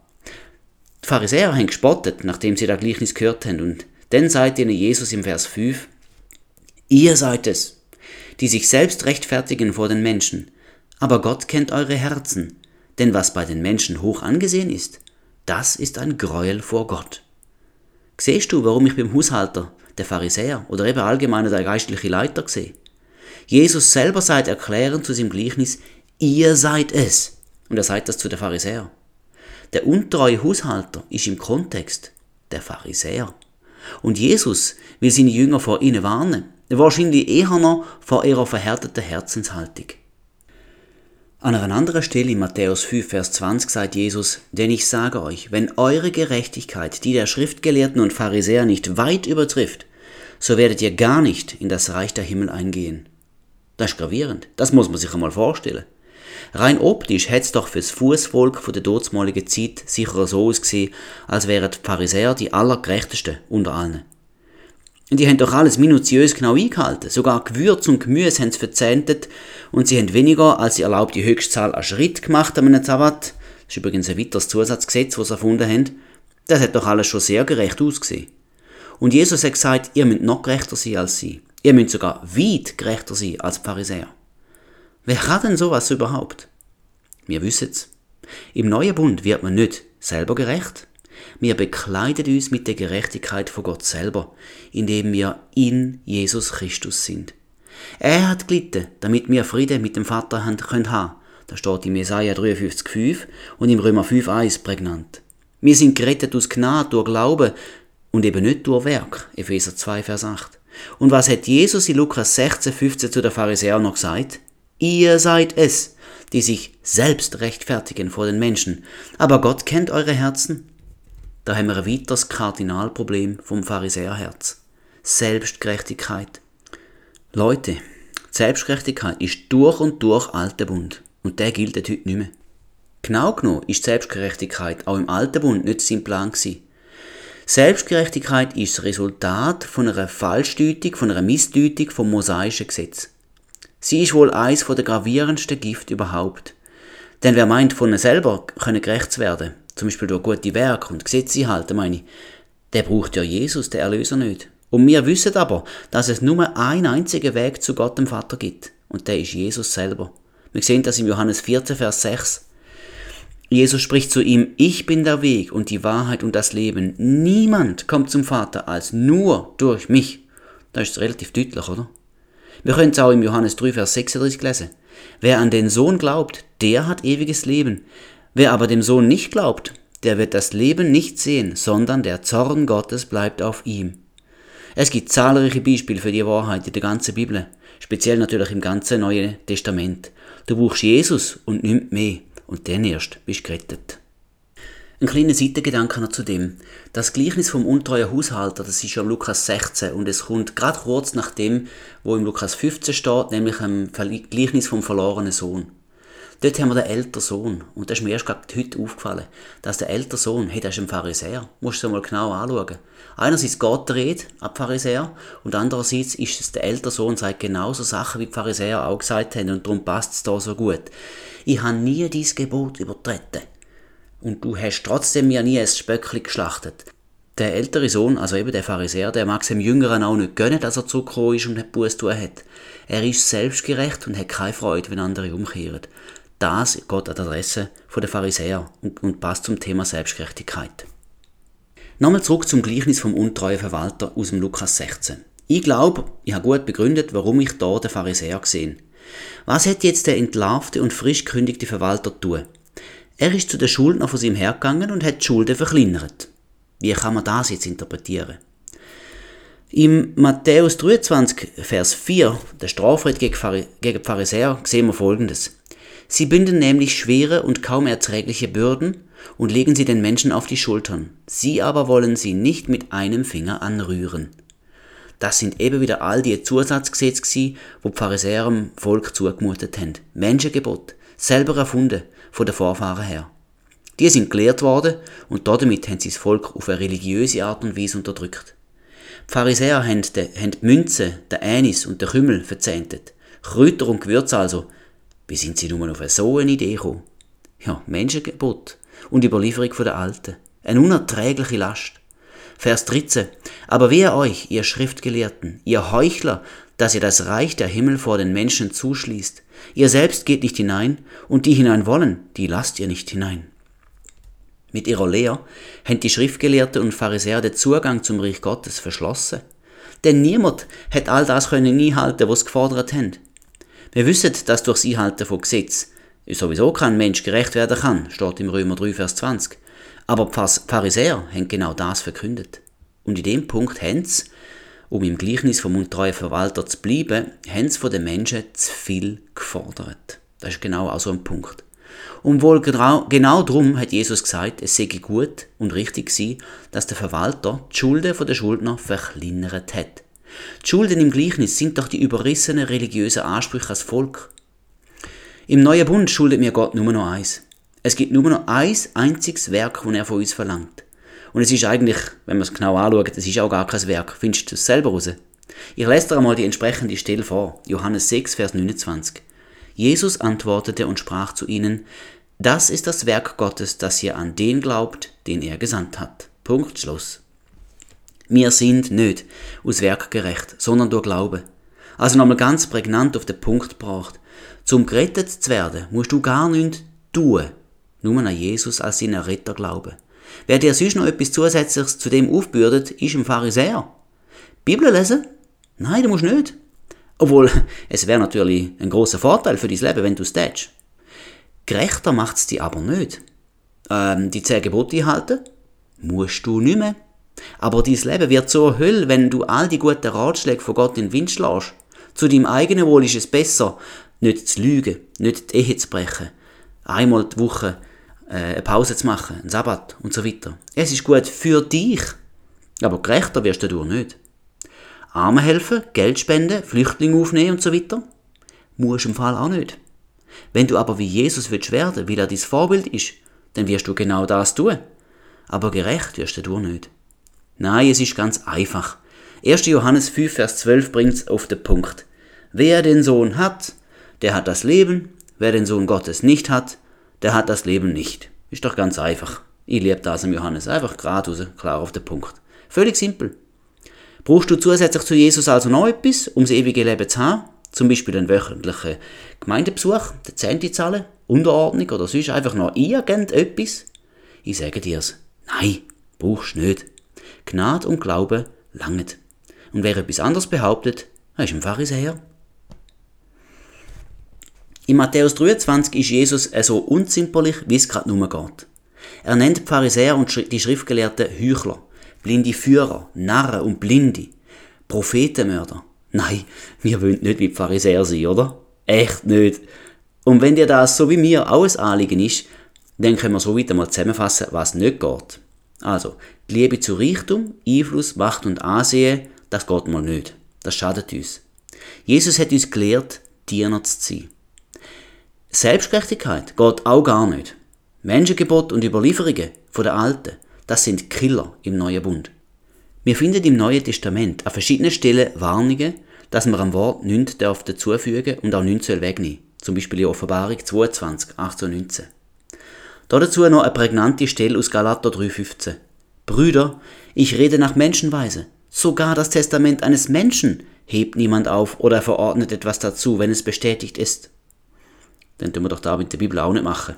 Die Pharisäer haben gespottet, nachdem sie das Gleichnis gehört haben, und dann sagt ihnen Jesus im Vers 5, Ihr seid es, die sich selbst rechtfertigen vor den Menschen, aber Gott kennt eure Herzen, denn was bei den Menschen hoch angesehen ist, das ist ein Gräuel vor Gott. Siehst du, warum ich beim Haushalter, der Pharisäer oder eben allgemein der geistliche Leiter sehe? Jesus selber sagt erklärend zu seinem Gleichnis, ihr seid es. Und er sagt das zu den Pharisäern. Der untreue Haushalter ist im Kontext der Pharisäer. Und Jesus will seine Jünger vor ihnen warnen, wahrscheinlich eher noch vor ihrer verhärteten Herzenshaltung. An einer anderen Stelle in Matthäus 5, Vers 20 sagt Jesus, denn ich sage euch, wenn eure Gerechtigkeit die der Schriftgelehrten und Pharisäer nicht weit übertrifft, so werdet ihr gar nicht in das Reich der Himmel eingehen. Das ist gravierend, das muss man sich einmal vorstellen. Rein optisch hätte es doch fürs Fußvolk von der dortmaligen Zeit sicher so ausgesehen, als wären die Pharisäer die allergerechtesten unter allen. Und die haben doch alles minutiös genau eingehalten. Sogar Gewürz und Gemüse haben sie verzehntet und sie haben weniger als die erlaubte Höchstzahl an Schritt gemacht an einem Sabbat. Das ist übrigens ein weiteres Zusatzgesetz, das sie erfunden haben. Das hat doch alles schon sehr gerecht ausgesehen. Und Jesus hat gesagt, ihr müsst noch gerechter sein als sie. Ihr müsst sogar weit gerechter sein als Pharisäer. Wer kann denn sowas überhaupt? Wir wissen es. Im neuen Bund wird man nicht selber gerecht, wir bekleiden uns mit der Gerechtigkeit von Gott selber, indem wir in Jesus Christus sind. Er hat gelitten, damit wir Frieden mit dem Vater haben können. Das steht in Jesaja 53,5 und im Römer 5,1 prägnant. Wir sind gerettet aus Gnade durch Glauben und eben nicht durch Werk. Epheser 2, Vers 8. Und was hat Jesus in Lukas 16, 15 zu der Pharisäern noch gesagt? Ihr seid es, die sich selbst rechtfertigen vor den Menschen. Aber Gott kennt eure Herzen da haben wir ein weiteres Kardinalproblem vom Pharisäerherz. Selbstgerechtigkeit. Leute, Selbstgerechtigkeit ist durch und durch alter Bund. Und der gilt heute nicht mehr. Genau genommen ist Selbstgerechtigkeit auch im alten Bund nicht sein Plan gewesen. Selbstgerechtigkeit ist das Resultat von einer Falschdeutung, von einer Missdeutung vom mosaischen Gesetz. Sie ist wohl eins der gravierendsten Gift überhaupt. Denn wer meint, von selber können gerecht werden, zum Beispiel durch gute Werke und Gesetze halten, meine ich, der braucht ja Jesus, der Erlöser, nicht. Und wir wissen aber, dass es nur einen einzigen Weg zu Gott dem Vater gibt. Und der ist Jesus selber. Wir sehen das im Johannes 14, Vers 6. Jesus spricht zu ihm, ich bin der Weg und die Wahrheit und das Leben. Niemand kommt zum Vater als nur durch mich. Das ist relativ deutlich, oder? Wir können es auch im Johannes 3, Vers 36 lesen. Wer an den Sohn glaubt, der hat ewiges Leben. Wer aber dem Sohn nicht glaubt, der wird das Leben nicht sehen, sondern der Zorn Gottes bleibt auf ihm. Es gibt zahlreiche Beispiele für die Wahrheit in der ganzen Bibel, speziell natürlich im ganzen Neuen Testament. Du brauchst Jesus und nimmt mehr, und dann erst bist du gerettet. Ein kleiner Seitengedanke noch zu dem. Das Gleichnis vom untreuen Haushalter, das ist ja Lukas 16 und es kommt gerade kurz nach dem, wo im Lukas 15 steht, nämlich im Gleichnis vom verlorenen Sohn. Dort haben wir den älteren Sohn. Und das ist mir erst gerade heute aufgefallen, dass der ältere Sohn, hey, der ist ein Pharisäer. Musst du mal genau anschauen. Einerseits geht der Rede ab Pharisäer und andererseits ist es der ältere Sohn, sagt genauso Sachen, wie die Pharisäer auch gesagt haben und darum passt es da so gut. Ich habe nie dein Gebot übertreten. Und du hast trotzdem mir nie ein Spöckli geschlachtet. Der ältere Sohn, also eben der Pharisäer, der mag es dem Jüngeren auch nicht gönnen, dass er zurückgekommen ist und nicht Buß tun hat. Er ist selbstgerecht und hat keine Freude, wenn andere umkehren. Das geht an der Adresse der Pharisäer und, und passt zum Thema Selbstgerechtigkeit. Nochmal zurück zum Gleichnis vom untreuen Verwalter aus dem Lukas 16. Ich glaube, ich habe gut begründet, warum ich da den Pharisäer gesehen. Was hat jetzt der entlarvte und frisch gekündigte Verwalter tun? Er ist zu den Schuldner von seinem hergegangen und hat die Schulden verkleinert. Wie kann man das jetzt interpretieren? Im Matthäus 23, Vers 4, der Strafrede gegen die Pharisäer, sehen wir folgendes. Sie binden nämlich schwere und kaum erträgliche Bürden und legen sie den Menschen auf die Schultern. Sie aber wollen sie nicht mit einem Finger anrühren. Das sind eben wieder all die Zusatzgesetze wo die Pharisäer dem Volk zugemutet haben. Menschengebot, selber erfunden, von den Vorfahren her. Die sind gelehrt worden und damit haben sie das Volk auf eine religiöse Art und Weise unterdrückt. Die Pharisäer haben die, Münze, den Anis und den Kümmel verzehntet. Kräuter und Gewürze also. Wie sind sie nur auf so eine Idee gekommen? Ja, Menschengebot und Überlieferung von der Alten. Eine unerträgliche Last. Vers 13. Aber wehe euch, ihr Schriftgelehrten, ihr Heuchler, dass ihr das Reich der Himmel vor den Menschen zuschließt. Ihr selbst geht nicht hinein, und die hinein wollen, die lasst ihr nicht hinein. Mit ihrer Lehre haben die Schriftgelehrten und Pharisäer den Zugang zum Reich Gottes verschlossen. Denn niemand hat all das können einhalten, was sie gefordert haben. Wir wissen, dass durch das Einhalten von Gesetz sowieso kein Mensch gerecht werden kann, steht im Römer 3, Vers 20. Aber die Pharisäer haben genau das verkündet. Und in dem Punkt haben sie, um im Gleichnis vom untreuen Verwalter zu bleiben, haben sie von den Menschen zu viel gefordert. Das ist genau auch so ein Punkt. Und wohl genau, genau darum hat Jesus gesagt, es sei gut und richtig gewesen, dass der Verwalter die Schulden der Schuldner verkleinert hat. Die Schulden im Gleichnis sind doch die überrissenen religiösen Ansprüche als Volk. Im neuen Bund schuldet mir Gott nur noch eins. Es gibt nur noch ein einziges Werk, das er von uns verlangt. Und es ist eigentlich, wenn man es genau anschaut, es ist auch gar kein Werk. Findest du es selber raus? Ich lese dir einmal die entsprechende Stelle vor. Johannes 6, Vers 29. Jesus antwortete und sprach zu ihnen, das ist das Werk Gottes, dass ihr an den glaubt, den er gesandt hat. Punkt, Schluss. Wir sind nicht aus Werk gerecht, sondern durch Glaube. Also nochmal ganz prägnant auf den Punkt gebracht. Zum gerettet zu werden, musst du gar nichts tun, nur an Jesus als seinen Retter glauben. Wer dir sonst noch etwas Zusätzliches zu dem aufbürdet, ist ein Pharisäer. Bibel lesen? Nein, du musst nicht. Obwohl, es wäre natürlich ein großer Vorteil für dein Leben, wenn du es tätst. Gerechter macht es dich aber nicht. Ähm, die zehn Gebote einhalten? Musst du nicht mehr. Aber dein Leben wird so Hölle, wenn du all die guten Ratschläge von Gott in den Wind schlägst. Zu deinem eigenen Wohl ist es besser, nicht zu lügen, nicht die Ehe zu brechen, einmal die Woche äh, eine Pause zu machen, einen Sabbat und so weiter. Es ist gut für dich, aber gerechter wirst du nicht. Armen helfen, Geld spenden, Flüchtlinge aufnehmen und so weiter? Musst im Fall auch nicht. Wenn du aber wie Jesus willst werden, weil er dein Vorbild ist, dann wirst du genau das tun. Aber gerecht wirst du nicht. Nein, es ist ganz einfach. 1. Johannes 5, Vers 12 bringt es auf den Punkt. Wer den Sohn hat, der hat das Leben. Wer den Sohn Gottes nicht hat, der hat das Leben nicht. Ist doch ganz einfach. Ich liebe das im Johannes. Einfach geradeaus, klar auf den Punkt. Völlig simpel. Brauchst du zusätzlich zu Jesus also noch etwas, um das ewige Leben zu haben? Zum Beispiel den wöchentlichen Gemeindebesuch, den Zehnte zahlen, Unterordnung oder sonst einfach noch irgendetwas? Ich sage dir's. Nein, brauchst du nicht. Gnade und Glaube langet. Und wer etwas anderes behauptet, er ist ein Pharisäer. In Matthäus 23 ist Jesus so unzimperlich, wie es gerade nur geht. Er nennt die Pharisäer und die Schriftgelehrten Heuchler, blinde Führer, Narren und Blinde, Prophetenmörder. Nein, wir wollen nicht wie die Pharisäer sein, oder? Echt nicht. Und wenn dir das so wie mir ein Anliegen ist, dann können wir so weiter mal zusammenfassen, was nicht geht. Also, die Liebe zu Reichtum, Einfluss, Macht und Ansehen, das geht mal nicht. Das schadet uns. Jesus hat uns gelehrt, Diener zu sein. Selbstgerechtigkeit geht auch gar nicht. Menschengebot und Überlieferungen von der Alten, das sind Killer im Neuen Bund. Wir finden im Neuen Testament an verschiedenen Stellen Warnungen, dass man am Wort nichts dazufügen und auch nichts wegnehmen soll. Zum Beispiel in Offenbarung 22, 18 und 19. Dazu noch eine prägnante Stelle aus Galater 3,15. Brüder, ich rede nach Menschenweise. Sogar das Testament eines Menschen hebt niemand auf oder verordnet etwas dazu, wenn es bestätigt ist. Dann tun wir doch da mit der Bibel auch nicht machen.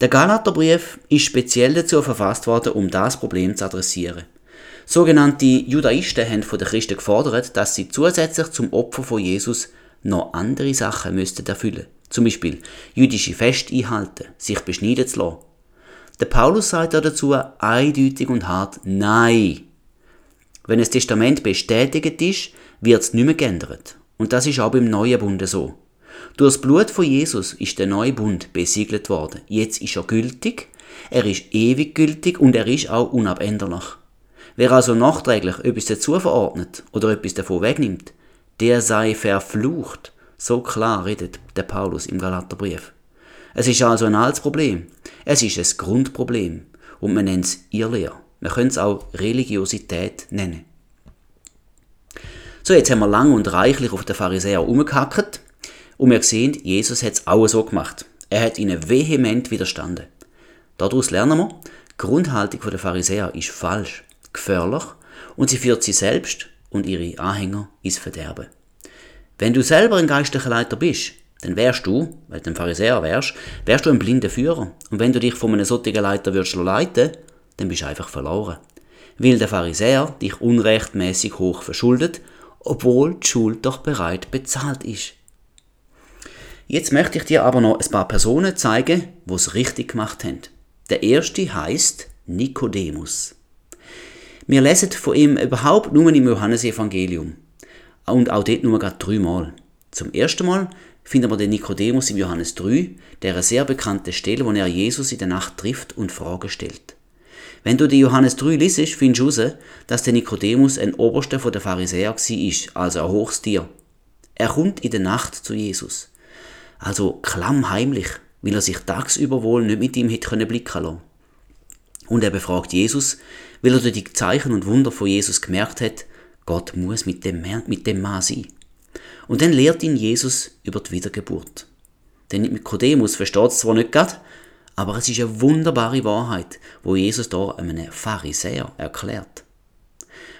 Der Galaterbrief ist speziell dazu verfasst worden, um das Problem zu adressieren. Sogenannte Judaisten haben von den Christen gefordert, dass sie zusätzlich zum Opfer von Jesus noch andere Sachen müssten erfüllen. Zum Beispiel jüdische Feste einhalten, sich beschneiden zu lassen. Der Paulus sagt dazu eindeutig und hart Nein. Wenn das Testament bestätigt ist, wird es nicht mehr geändert. Und das ist auch beim Neuen Bund so. Durch das Blut von Jesus ist der neue Bund besiegelt worden. Jetzt ist er gültig, er ist ewig gültig und er ist auch unabänderlich. Wer also nachträglich etwas dazu verordnet oder etwas davon wegnimmt, der sei verflucht. So klar redet der Paulus im Galaterbrief. Es ist also ein altes Problem. Es ist ein Grundproblem. Und man nennt es Irrlehre. Man könnte es auch Religiosität nennen. So, jetzt haben wir lang und reichlich auf den Pharisäer umgehackt und wir sehen, Jesus hat es auch so gemacht. Er hat ihnen vehement widerstanden. Daraus lernen wir, die Grundhaltung der Pharisäer ist falsch, gefährlich und sie führt sie selbst und ihre Anhänger ins Verderben. Wenn du selber ein geistlicher Leiter bist, dann wärst du, weil du ein Pharisäer wärst, wärst du ein blinder Führer. Und wenn du dich von einem solchen Leiter würdest leiten, dann bist du einfach verloren. Weil der Pharisäer dich unrechtmäßig hoch verschuldet, obwohl die Schuld doch bereit bezahlt ist. Jetzt möchte ich dir aber noch ein paar Personen zeigen, die es richtig gemacht haben. Der erste heißt Nikodemus. Wir lesen von ihm überhaupt nur im Johannesevangelium. Und auch dort nur gerade dreimal. Zum ersten Mal finden wir den Nikodemus im Johannes 3, der eine sehr bekannte Stelle, wo er Jesus in der Nacht trifft und Fragen stellt. Wenn du die Johannes 3 liest, findest du heraus, dass der Nikodemus ein Oberster von der Pharisäer war, also ein hohes Tier. Er kommt in der Nacht zu Jesus. Also klammheimlich, weil er sich tagsüber wohl nicht mit ihm hätte blicken lassen. Und er befragt Jesus, weil er durch die Zeichen und Wunder von Jesus gemerkt hat, Gott muss mit dem, mit dem Mann sein. Und dann lehrt ihn Jesus über die Wiedergeburt. Denn Nikodemus versteht es zwar nicht gerade, aber es ist eine wunderbare Wahrheit, wo Jesus da einem Pharisäer erklärt.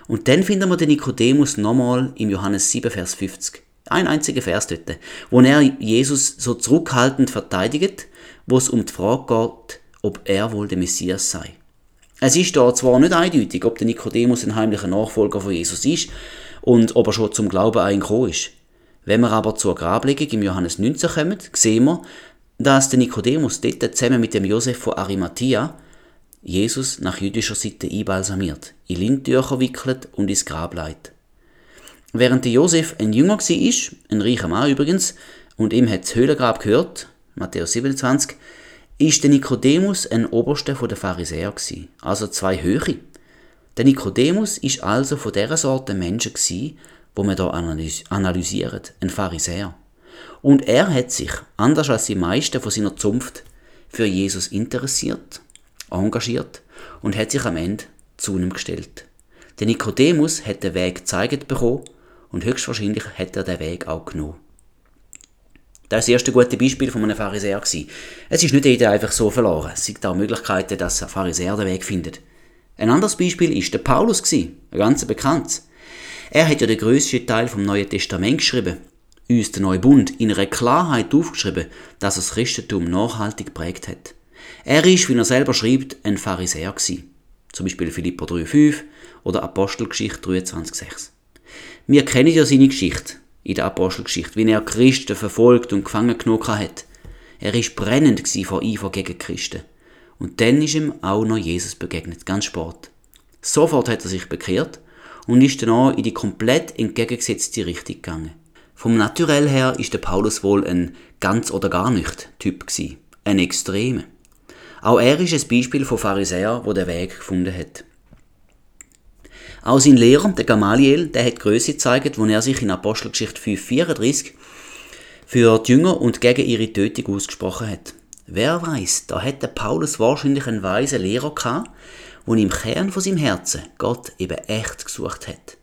Und dann finden wir den Nikodemus nochmal im Johannes 7, Vers 50. Ein einziger Vers dort, wo er Jesus so zurückhaltend verteidigt, wo es um die Frage geht, ob er wohl der Messias sei. Es ist da zwar nicht eindeutig, ob der Nikodemus ein heimlicher Nachfolger von Jesus ist und ob er schon zum Glauben eingekommen ist. Wenn wir aber zur Grablegung im Johannes 19 kommen, sehen wir, dass der Nikodemus dort zusammen mit dem Josef von Arimathea Jesus nach jüdischer Seite einbalsamiert, in Lindtücher wickelt und ins Grab leitet. Während der Josef ein Jünger war, ein reicher Mann übrigens, und ihm hat das Höhlengrab gehört, Matthäus 27, ist der Nikodemus ein Oberster der Pharisäer gewesen, also zwei Höhe. Der Nikodemus ist also von dieser Sorte Menschen gewesen, wo man da analysiert, ein Pharisäer. Und er hat sich, anders als die meisten von seiner Zunft, für Jesus interessiert, engagiert und hat sich am Ende zu ihm gestellt. Der Nikodemus hat den Weg gezeigt bekommen und höchstwahrscheinlich hat er den Weg auch genommen. Das ist das erste gute Beispiel von einem Pharisäer. Es ist nicht jeder einfach so verloren. Es gibt auch Möglichkeiten, dass ein Pharisäer den Weg findet. Ein anderes Beispiel ist der Paulus, ein ganz bekannt. Er hat ja den grössten Teil vom Neuen Testament geschrieben uns der neue Bund in einer Klarheit aufgeschrieben, dass er das Christentum nachhaltig prägt hat. Er ist, wie er selber schreibt, ein Pharisäer gewesen. Zum Beispiel Philippa 3,5 oder Apostelgeschichte 23,6. Wir kennen ja seine Geschichte in der Apostelgeschichte, wie er Christen verfolgt und gefangen genommen hat. Er ist brennend vor Eifer gegen Christen. Und dann ist ihm auch noch Jesus begegnet, ganz spät. Sofort hat er sich bekehrt und ist dann auch in die komplett entgegengesetzte Richtung gegangen. Vom Naturell her ist der Paulus wohl ein ganz oder gar nicht Typ gsi, ein Extreme. Auch er ist ein Beispiel von Pharisäer, wo der Weg gefunden hat. Auch sein Lehrer, der Gamaliel, der hat Größe gezeigt, wo er sich in Apostelgeschichte 5,34 für die Jünger und gegen ihre Tötung ausgesprochen hat. Wer weiß, da hätte Paulus wahrscheinlich einen weisen Lehrer gehabt, der im Kern von seinem Herzen Gott eben echt gesucht hat.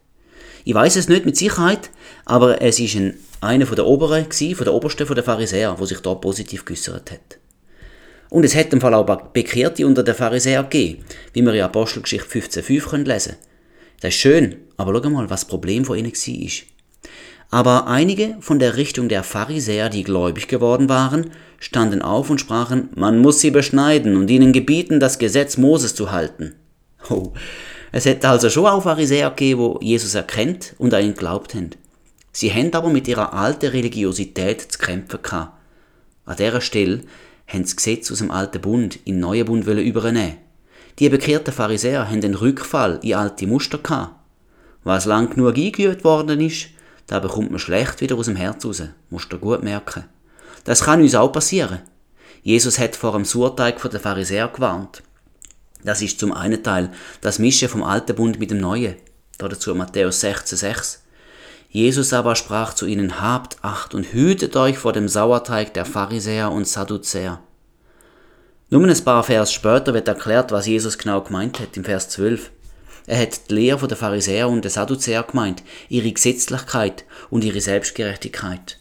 Ich weiß es nicht mit Sicherheit, aber es ist ein, einer von der Oberen, von der Obersten von der Pharisäer, wo sich da positiv geäußert hat. Und es hat im Fall auch Bekehrte unter den Pharisäern gegeben, wie wir in Apostelgeschichte 15,5 lesen können. Das ist schön, aber schau mal, was das Problem von ihnen war. Aber einige von der Richtung der Pharisäer, die gläubig geworden waren, standen auf und sprachen, man muss sie beschneiden und ihnen gebieten, das Gesetz Moses zu halten. Oh, es hätte also schon auch Pharisäer gegeben, wo Jesus erkennt und an ihn glaubt haben. Sie haben aber mit ihrer alten Religiosität zu kämpfen gehabt. An dieser Stelle haben das Gesetz aus dem alten Bund in den neuen Bund übernehmen. Die bekehrten Pharisäer haben den Rückfall in alte Muster gehabt. Was lang genug eingeübt worden ist, da bekommt man schlecht wieder aus dem Herz raus. Musst du gut merken. Das kann uns auch passieren. Jesus hat vor dem Surteig der Pharisäer gewarnt. Das ist zum einen Teil das Mischen vom alten Bund mit dem neuen. Dazu Matthäus 16,6. Jesus aber sprach zu ihnen, habt Acht und hütet euch vor dem Sauerteig der Pharisäer und Sadduzäer. Nur ein paar Vers später wird erklärt, was Jesus genau gemeint hat, im Vers 12. Er hat die Lehre der Pharisäer und der Sadduzäer gemeint, ihre Gesetzlichkeit und ihre Selbstgerechtigkeit.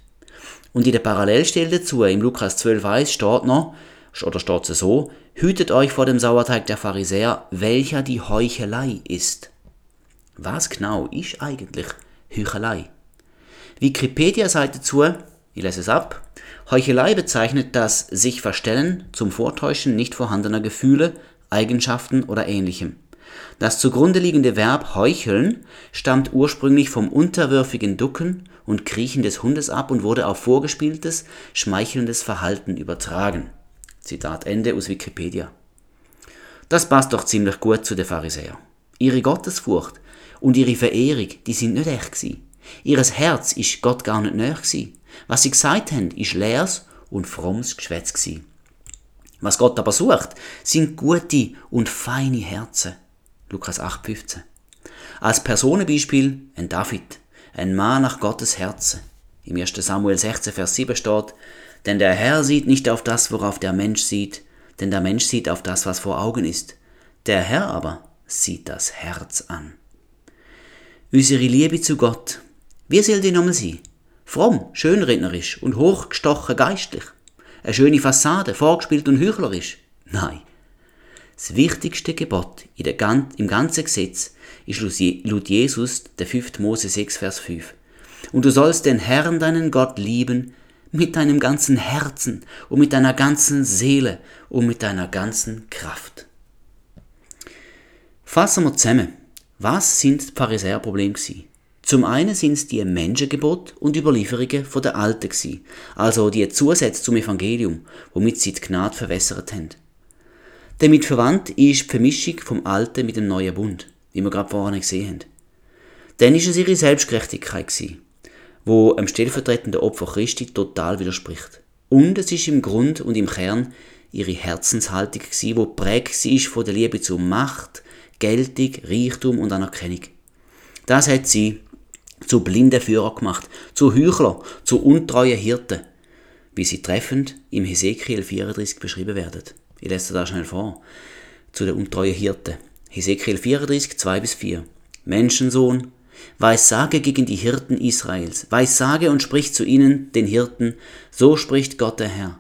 Und in der Parallelstelle dazu, im Lukas 12,1 steht noch, oder steht es so, hütet euch vor dem Sauerteig der Pharisäer, welcher die Heuchelei ist. Was genau ist eigentlich Heuchelei? Wikipedia sagt dazu, ich lese es ab, Heuchelei bezeichnet das sich Verstellen zum Vortäuschen nicht vorhandener Gefühle, Eigenschaften oder ähnlichem. Das zugrunde liegende Verb heucheln stammt ursprünglich vom unterwürfigen Ducken und Kriechen des Hundes ab und wurde auf vorgespieltes, schmeichelndes Verhalten übertragen. Zitat Ende aus Wikipedia. Das passt doch ziemlich gut zu den Pharisäern. Ihre Gottesfurcht und ihre Verehrung, die sind nicht echt gewesen. Ihres Herz ist Gott gar nicht näher gewesen. Was sie gesagt haben, ist leeres und frommes Geschwätz gewesen. Was Gott aber sucht, sind gute und feine Herzen. Lukas 8,15. Als Personenbeispiel ein David, ein Mann nach Gottes Herzen. Im 1. Samuel 16, Vers 7 steht, denn der Herr sieht nicht auf das, worauf der Mensch sieht, denn der Mensch sieht auf das, was vor Augen ist. Der Herr aber sieht das Herz an. Unsere Liebe zu Gott, wie soll die nochmal sein? Fromm, schönrednerisch und hochgestochen geistlich. Eine schöne Fassade, vorgespielt und heuchlerisch? Nein. Das wichtigste Gebot im ganzen Gesetz ist laut Jesus der 5. Mose 6, Vers 5. Und du sollst den Herrn, deinen Gott, lieben mit deinem ganzen Herzen und mit deiner ganzen Seele und mit deiner ganzen Kraft. Fassen wir zusammen. Was sind die Pharisäerprobleme gewesen? Zum einen sind es die Menschengebot und Überlieferungen von der Alten also die Zusätze zum Evangelium, womit sie die Gnade verwässert haben. Damit verwandt ist die Vermischung vom Alten mit dem neuen Bund, wie wir gerade vorhin gesehen haben. Dann ist es ihre Selbstgerechtigkeit gewesen, wo einem stellvertretenden Opfer Christi total widerspricht. Und es ist im Grund und im Kern ihre Herzenshaltung gewesen, wo prägt ist von der Liebe zu Macht, Geltung, Reichtum und Anerkennung. Das hat sie zu blinden Führer gemacht, zu Heuchler, zu untreuen Hirten, wie sie treffend im Hesekiel 34 beschrieben werden. Ich lese da schnell vor. Zu den untreuen Hirten. Hesekiel 34, 2 bis 4. Menschensohn, Weissage gegen die Hirten Israels, Weissage und sprich zu ihnen, den Hirten, so spricht Gott der Herr.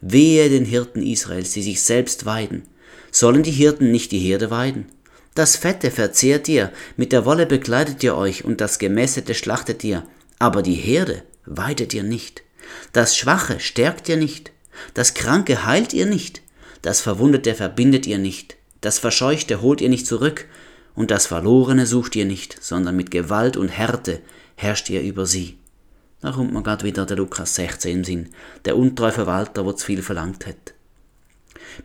Wehe den Hirten Israels, die sich selbst weiden. Sollen die Hirten nicht die Herde weiden? Das Fette verzehrt ihr, mit der Wolle bekleidet ihr euch und das Gemässete schlachtet ihr, aber die Herde weidet ihr nicht. Das Schwache stärkt ihr nicht, das Kranke heilt ihr nicht, das Verwundete verbindet ihr nicht, das Verscheuchte holt ihr nicht zurück, und das Verlorene sucht ihr nicht, sondern mit Gewalt und Härte herrscht ihr über sie. Da kommt man grad wieder der Lukas 16 im Sinn, der untreue Verwalter, wo zu viel verlangt hat.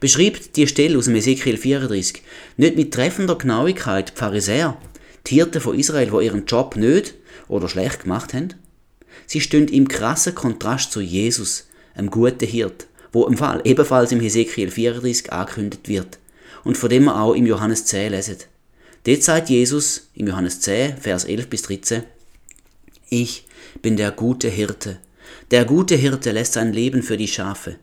Beschreibt die Stelle aus dem Ezekiel 34 nicht mit treffender Genauigkeit die Pharisäer, die Hirten von Israel, wo ihren Job nicht oder schlecht gemacht haben? Sie stehen im krassen Kontrast zu Jesus, einem guten Hirt, wo im Fall ebenfalls im Hesekiel 34 angekündigt wird und von dem wir auch im Johannes 10 lesen. Dort sagt Jesus im Johannes 10, Vers 11 bis 13, Ich bin der gute Hirte. Der gute Hirte lässt sein Leben für die Schafe.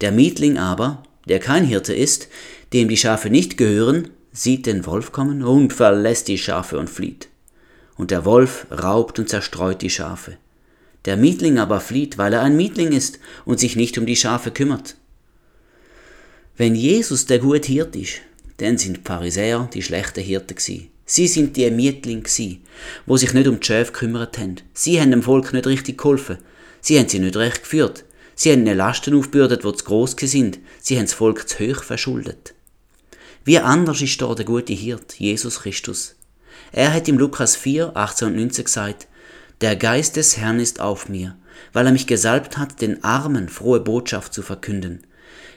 Der Mietling aber, der kein Hirte ist, dem die Schafe nicht gehören, sieht den Wolf kommen und verlässt die Schafe und flieht. Und der Wolf raubt und zerstreut die Schafe. Der Mietling aber flieht, weil er ein Mietling ist und sich nicht um die Schafe kümmert. Wenn Jesus der gute Hirt ist, dann sind die Pharisäer die schlechten Hirten gsi. Sie sind die Mietlinge gsi, wo sich nicht um die Schäfe gekümmert haben. Sie haben dem Volk nicht richtig geholfen. Sie haben sie nicht recht geführt. Sie haben ihnen Lasten aufgebürdet, die zu gross sind. Sie haben das Volk zu hoch verschuldet. Wie anders ist da der gute Hirt, Jesus Christus. Er hat im Lukas 4, 18 und 19 gesagt, der Geist des Herrn ist auf mir, weil er mich gesalbt hat, den Armen frohe Botschaft zu verkünden.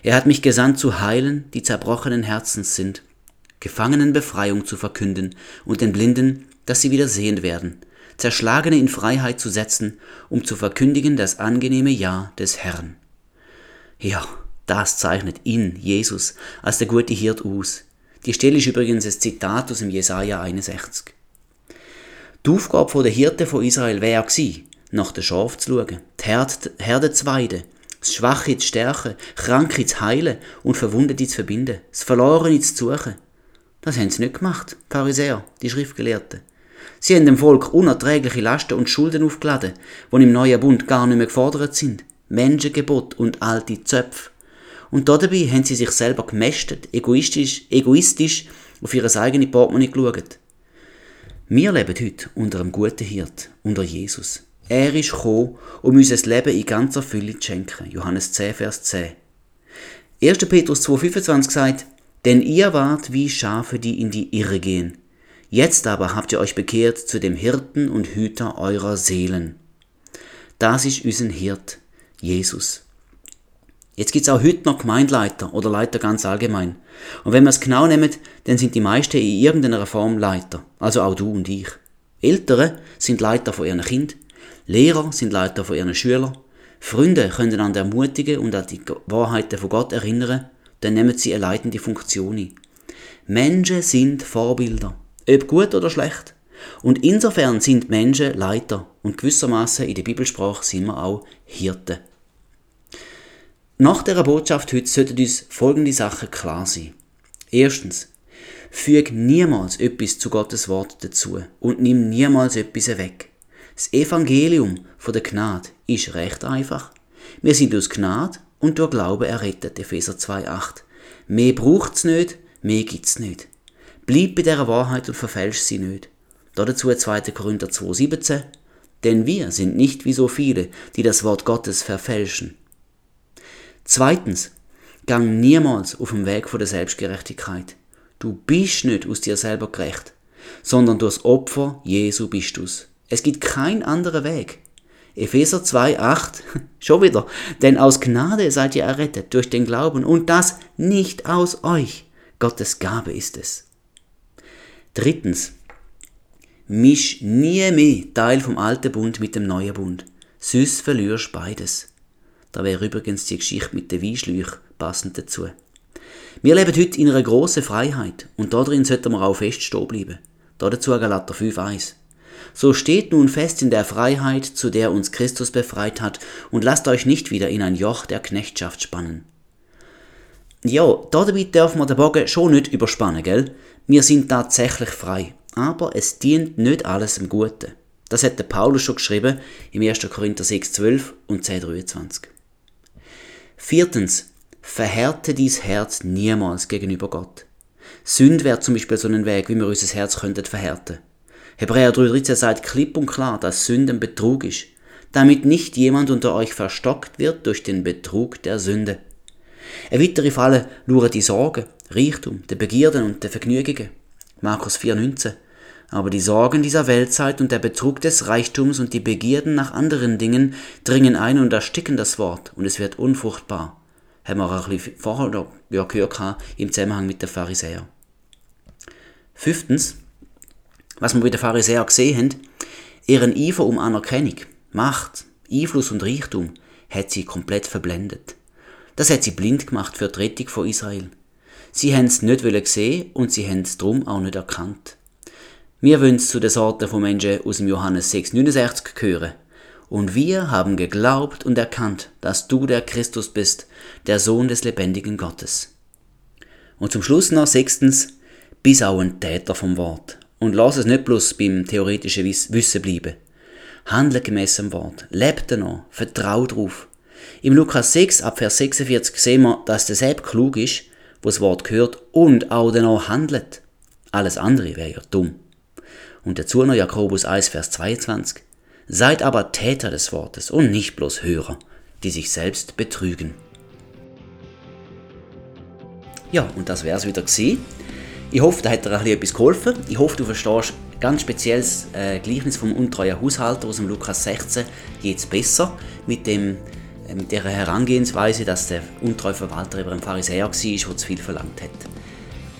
Er hat mich gesandt zu heilen, die zerbrochenen Herzens sind, Gefangenen Befreiung zu verkünden und den Blinden, dass sie wieder sehend werden, Zerschlagene in Freiheit zu setzen, um zu verkündigen das angenehme Ja des Herrn. Ja, das zeichnet ihn, Jesus, als der gute Hirt aus. Die Stelle ist übrigens ein Zitat aus dem Jesaja 61. Die Aufgabe der Hirte von Israel wäre gewesen, nach den Schaf zu schauen, die Herde zu weiden, das Schwache zu stärken, Kranke zu heilen und Verwundete zu verbinden, das Verlorene zu suchen. Das haben sie nicht gemacht, die Pharisäer, die Schriftgelehrten. Sie haben dem Volk unerträgliche Lasten und Schulden aufgeladen, die im neuen Bund gar nicht mehr gefordert sind. Menschengebot und alte Zöpfe. Und dabei haben sie sich selber gemästet, egoistisch, egoistisch auf ihr eigenes Portemonnaie geschaut. Wir leben heute unter einem guten Hirt, unter Jesus. Er ist gekommen, um uns das Leben in ganzer Fülle zu schenken. Johannes 10, Vers 10. 1. Petrus 2,25 sagt, denn ihr wart wie Schafe, die in die Irre gehen. Jetzt aber habt ihr euch bekehrt zu dem Hirten und Hüter eurer Seelen. Das ist unser Hirt, Jesus. Jetzt gibt's auch heute noch Gemeindeleiter oder Leiter ganz allgemein. Und wenn wir es genau nehmen, dann sind die meisten in irgendeiner Form Leiter. Also auch du und ich. Ältere sind Leiter von ihren Kind, Lehrer sind Leiter von ihren Schülern, Freunde können an der ermutigen und an die Wahrheiten von Gott erinnern, dann nehmen sie eine leitende Funktion ein. Menschen sind Vorbilder, ob gut oder schlecht. Und insofern sind Menschen Leiter und gewissermaßen in der Bibelsprache sind wir auch Hirten. Nach der Botschaft heute sollten uns folgende Sachen klar sein. Erstens, füg niemals etwas zu Gottes Wort dazu und nimm niemals etwas weg. Das Evangelium von der Gnade ist recht einfach. Wir sind aus Gnade und durch Glauben errettet, Epheser 2,8. Mehr braucht's nicht, mehr gibt's nicht. Bleib bei dieser Wahrheit und verfälsch sie nicht. Dazu 2. Korinther 2,17. Denn wir sind nicht wie so viele, die das Wort Gottes verfälschen. Zweitens, gang niemals auf dem Weg von der Selbstgerechtigkeit. Du bist nicht aus dir selber gerecht, sondern durch das Opfer Jesu bist du's. Es gibt keinen anderen Weg. Epheser 2,8, schon wieder, denn aus Gnade seid ihr errettet durch den Glauben und das nicht aus euch. Gottes Gabe ist es. Drittens, misch nie mehr Teil vom alten Bund mit dem neuen Bund. Süß verlierst beides. Da wäre übrigens die Geschichte mit den Weinschläuchen passend dazu. Wir leben heute in einer grossen Freiheit und darin sollten wir auch feststehen bleiben. Dazu Galater 5,1. So steht nun fest in der Freiheit, zu der uns Christus befreit hat, und lasst euch nicht wieder in ein Joch der Knechtschaft spannen. Ja, dabei dürfen wir den Bogen schon nicht überspannen, gell? Wir sind tatsächlich frei, aber es dient nicht alles im Guten. Das hat der Paulus schon geschrieben im 1. Korinther 6,12 und 10,23. Viertens, verhärte dies Herz niemals gegenüber Gott. Sünd wäre zum Beispiel so ein Weg, wie wir unser Herz könnten verhärten. Hebräer 3,13 sagt klipp und klar, dass Sünden Betrug ist, damit nicht jemand unter euch verstockt wird durch den Betrug der Sünde. Eine weitere Falle luren die Sorgen, Reichtum, die Begierden und die Vergnügungen. Markus 4,19 aber die Sorgen dieser Weltzeit und der Betrug des Reichtums und die Begierden nach anderen Dingen dringen ein und ersticken das Wort und es wird unfruchtbar. Haben wir auch ein bisschen vorher gehört im Zusammenhang mit den Pharisäern. Fünftens, was wir bei den Pharisäern gesehen haben, ihren Eifer um Anerkennung, Macht, Einfluss und Reichtum hat sie komplett verblendet. Das hat sie blind gemacht für die Rettung von Israel. Sie haben es nicht gesehen und sie haben es darum auch nicht erkannt. Wir wollen zu der Sorte von Menschen aus dem Johannes 6,69 gehören. Und wir haben geglaubt und erkannt, dass du der Christus bist, der Sohn des lebendigen Gottes. Und zum Schluss noch sechstens, bist auch ein Täter vom Wort. Und lass es nicht bloß beim theoretischen Wissen bleiben. Handle gemäß dem Wort. Leb danach. Vertrau drauf. Im Lukas 6, ab Vers 46 sehen wir, dass der Sepp klug ist, wo das Wort hört und auch danach handelt. Alles andere wäre ja dumm. Und dazu noch Jakobus 1, Vers 22. Seid aber Täter des Wortes und nicht bloß Hörer, die sich selbst betrügen. Ja, und das wäre es wieder gewesen. Ich hoffe, da hat dir ein etwas geholfen. Ich hoffe, du verstehst ganz spezielles äh, Gleichnis vom untreuen Haushalter aus dem Lukas 16 jetzt besser mit dem äh, mit der Herangehensweise, dass der untreue Verwalter über ein Pharisäer war, der zu viel verlangt hat.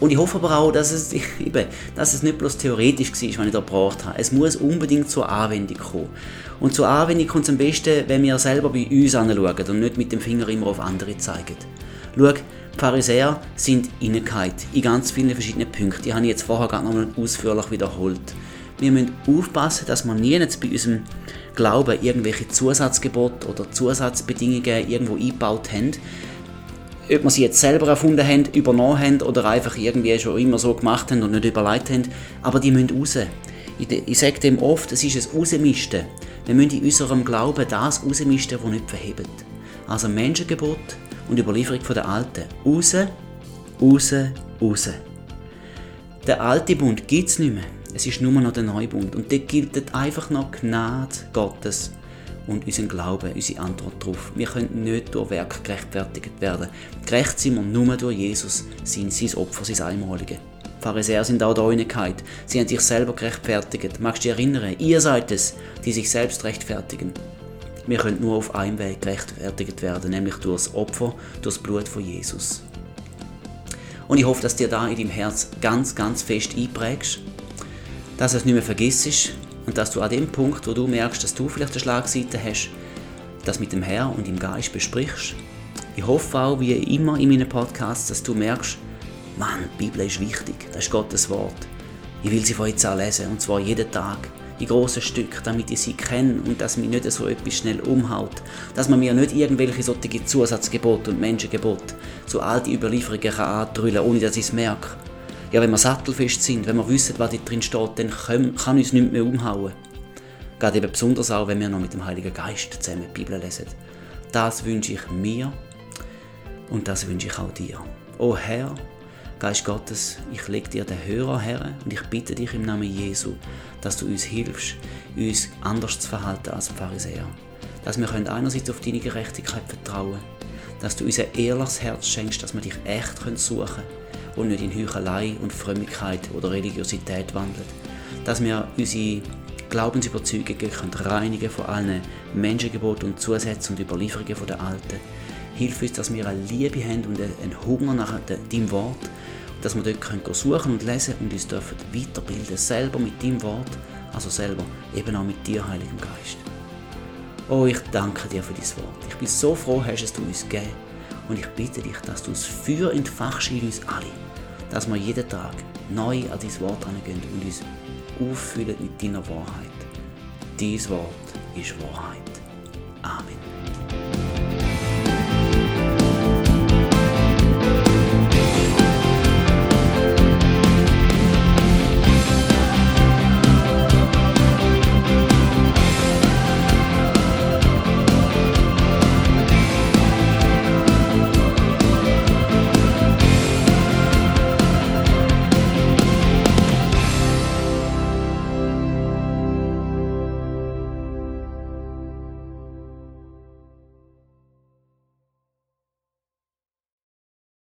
Und ich hoffe aber auch, dass es, dass es nicht bloß theoretisch war, was ich da gebraucht habe. Es muss unbedingt zur Anwendung kommen. Und zur Anwendung kommt es am besten, wenn wir selber bei uns anschauen und nicht mit dem Finger immer auf andere zeigen. Schau, die Pharisäer sind reingehauen in ganz vielen verschiedenen Punkten. Die habe ich jetzt vorher gerade nochmal ausführlich wiederholt. Wir müssen aufpassen, dass wir nie jetzt bei unserem Glauben irgendwelche Zusatzgebote oder Zusatzbedingungen irgendwo eingebaut haben. Ob wir sie jetzt selber erfunden haben, übernommen haben oder einfach irgendwie schon immer so gemacht haben und nicht überlegt haben, aber die müssen raus. Ich, ich sage dem oft, es ist ein Rausmisten. Wir müssen in unserem Glauben das rausmisten, was nicht verhebt. Also Menschengebot, und Überlieferung der Alten. Raus, raus, raus. Der alte Bund gibt es nicht mehr. Es ist nur noch der neue Bund. Und dort gilt einfach noch Gnade Gottes und unseren Glauben, unsere Antwort darauf. Wir können nicht durch Werk gerechtfertigt werden. Gerecht sind wir nur durch Jesus, sein, sein Opfer, sein Einmalige. Die Pharisäer sind auch da reingehauen. Sie haben sich selber gerechtfertigt. Magst du dich erinnern? Ihr seid es, die sich selbst rechtfertigen. Wir können nur auf einem Weg gerechtfertigt werden, nämlich durch das Opfer, durch das Blut von Jesus. Und ich hoffe, dass dir da in deinem Herz ganz, ganz fest einprägst, dass du es nicht mehr vergisst und dass du an dem Punkt, wo du merkst, dass du vielleicht eine Schlagseite hast, das mit dem Herr und im Geist besprichst. Ich hoffe auch, wie immer in meinen Podcasts, dass du merkst, Mann, die Bibel ist wichtig, das ist Gottes Wort. Ich will sie von jetzt an lesen, und zwar jeden Tag in grossen Stücken, damit ich sie kenne und dass mich nicht so etwas schnell umhaut. Dass man mir nicht irgendwelche solche Zusatzgebote und Menschengebote all die Überlieferungen kann ohne dass ich es merke. Ja, wenn wir sattelfest sind, wenn wir wissen, was da drin steht, dann kann, kann uns nichts mehr umhauen. Gerade eben besonders auch, wenn wir noch mit dem Heiligen Geist zusammen die Bibel lesen. Das wünsche ich mir und das wünsche ich auch dir. O Herr, Geist Gottes, ich lege dir den Hörer her und ich bitte dich im Namen Jesu, dass du uns hilfst, uns anders zu verhalten als Pharisäer. Dass wir einerseits auf deine Gerechtigkeit vertrauen dass du uns ein ehrliches Herz schenkst, dass wir dich echt suchen können und nicht in Heuchelei und Frömmigkeit oder Religiosität wandeln. Dass wir unsere Glaubensüberzeugungen reinigen von allen Menschengeboten und Zusätzen und Überlieferungen der Alten. Hilf uns, dass wir eine Liebe haben und einen Hunger nach deinem Wort dass wir dort suchen und lesen und uns dürfen weiterbilden, selber mit deinem Wort, also selber eben auch mit dir, Heiligen Geist. Oh, ich danke dir für dein Wort. Ich bin so froh, hast es du uns gegeben. Und ich bitte dich, dass du es Feuer entfachst in uns alle, dass wir jeden Tag neu an dein Wort herangehen und uns auffüllen mit deiner Wahrheit. Dies Wort ist Wahrheit. Amen.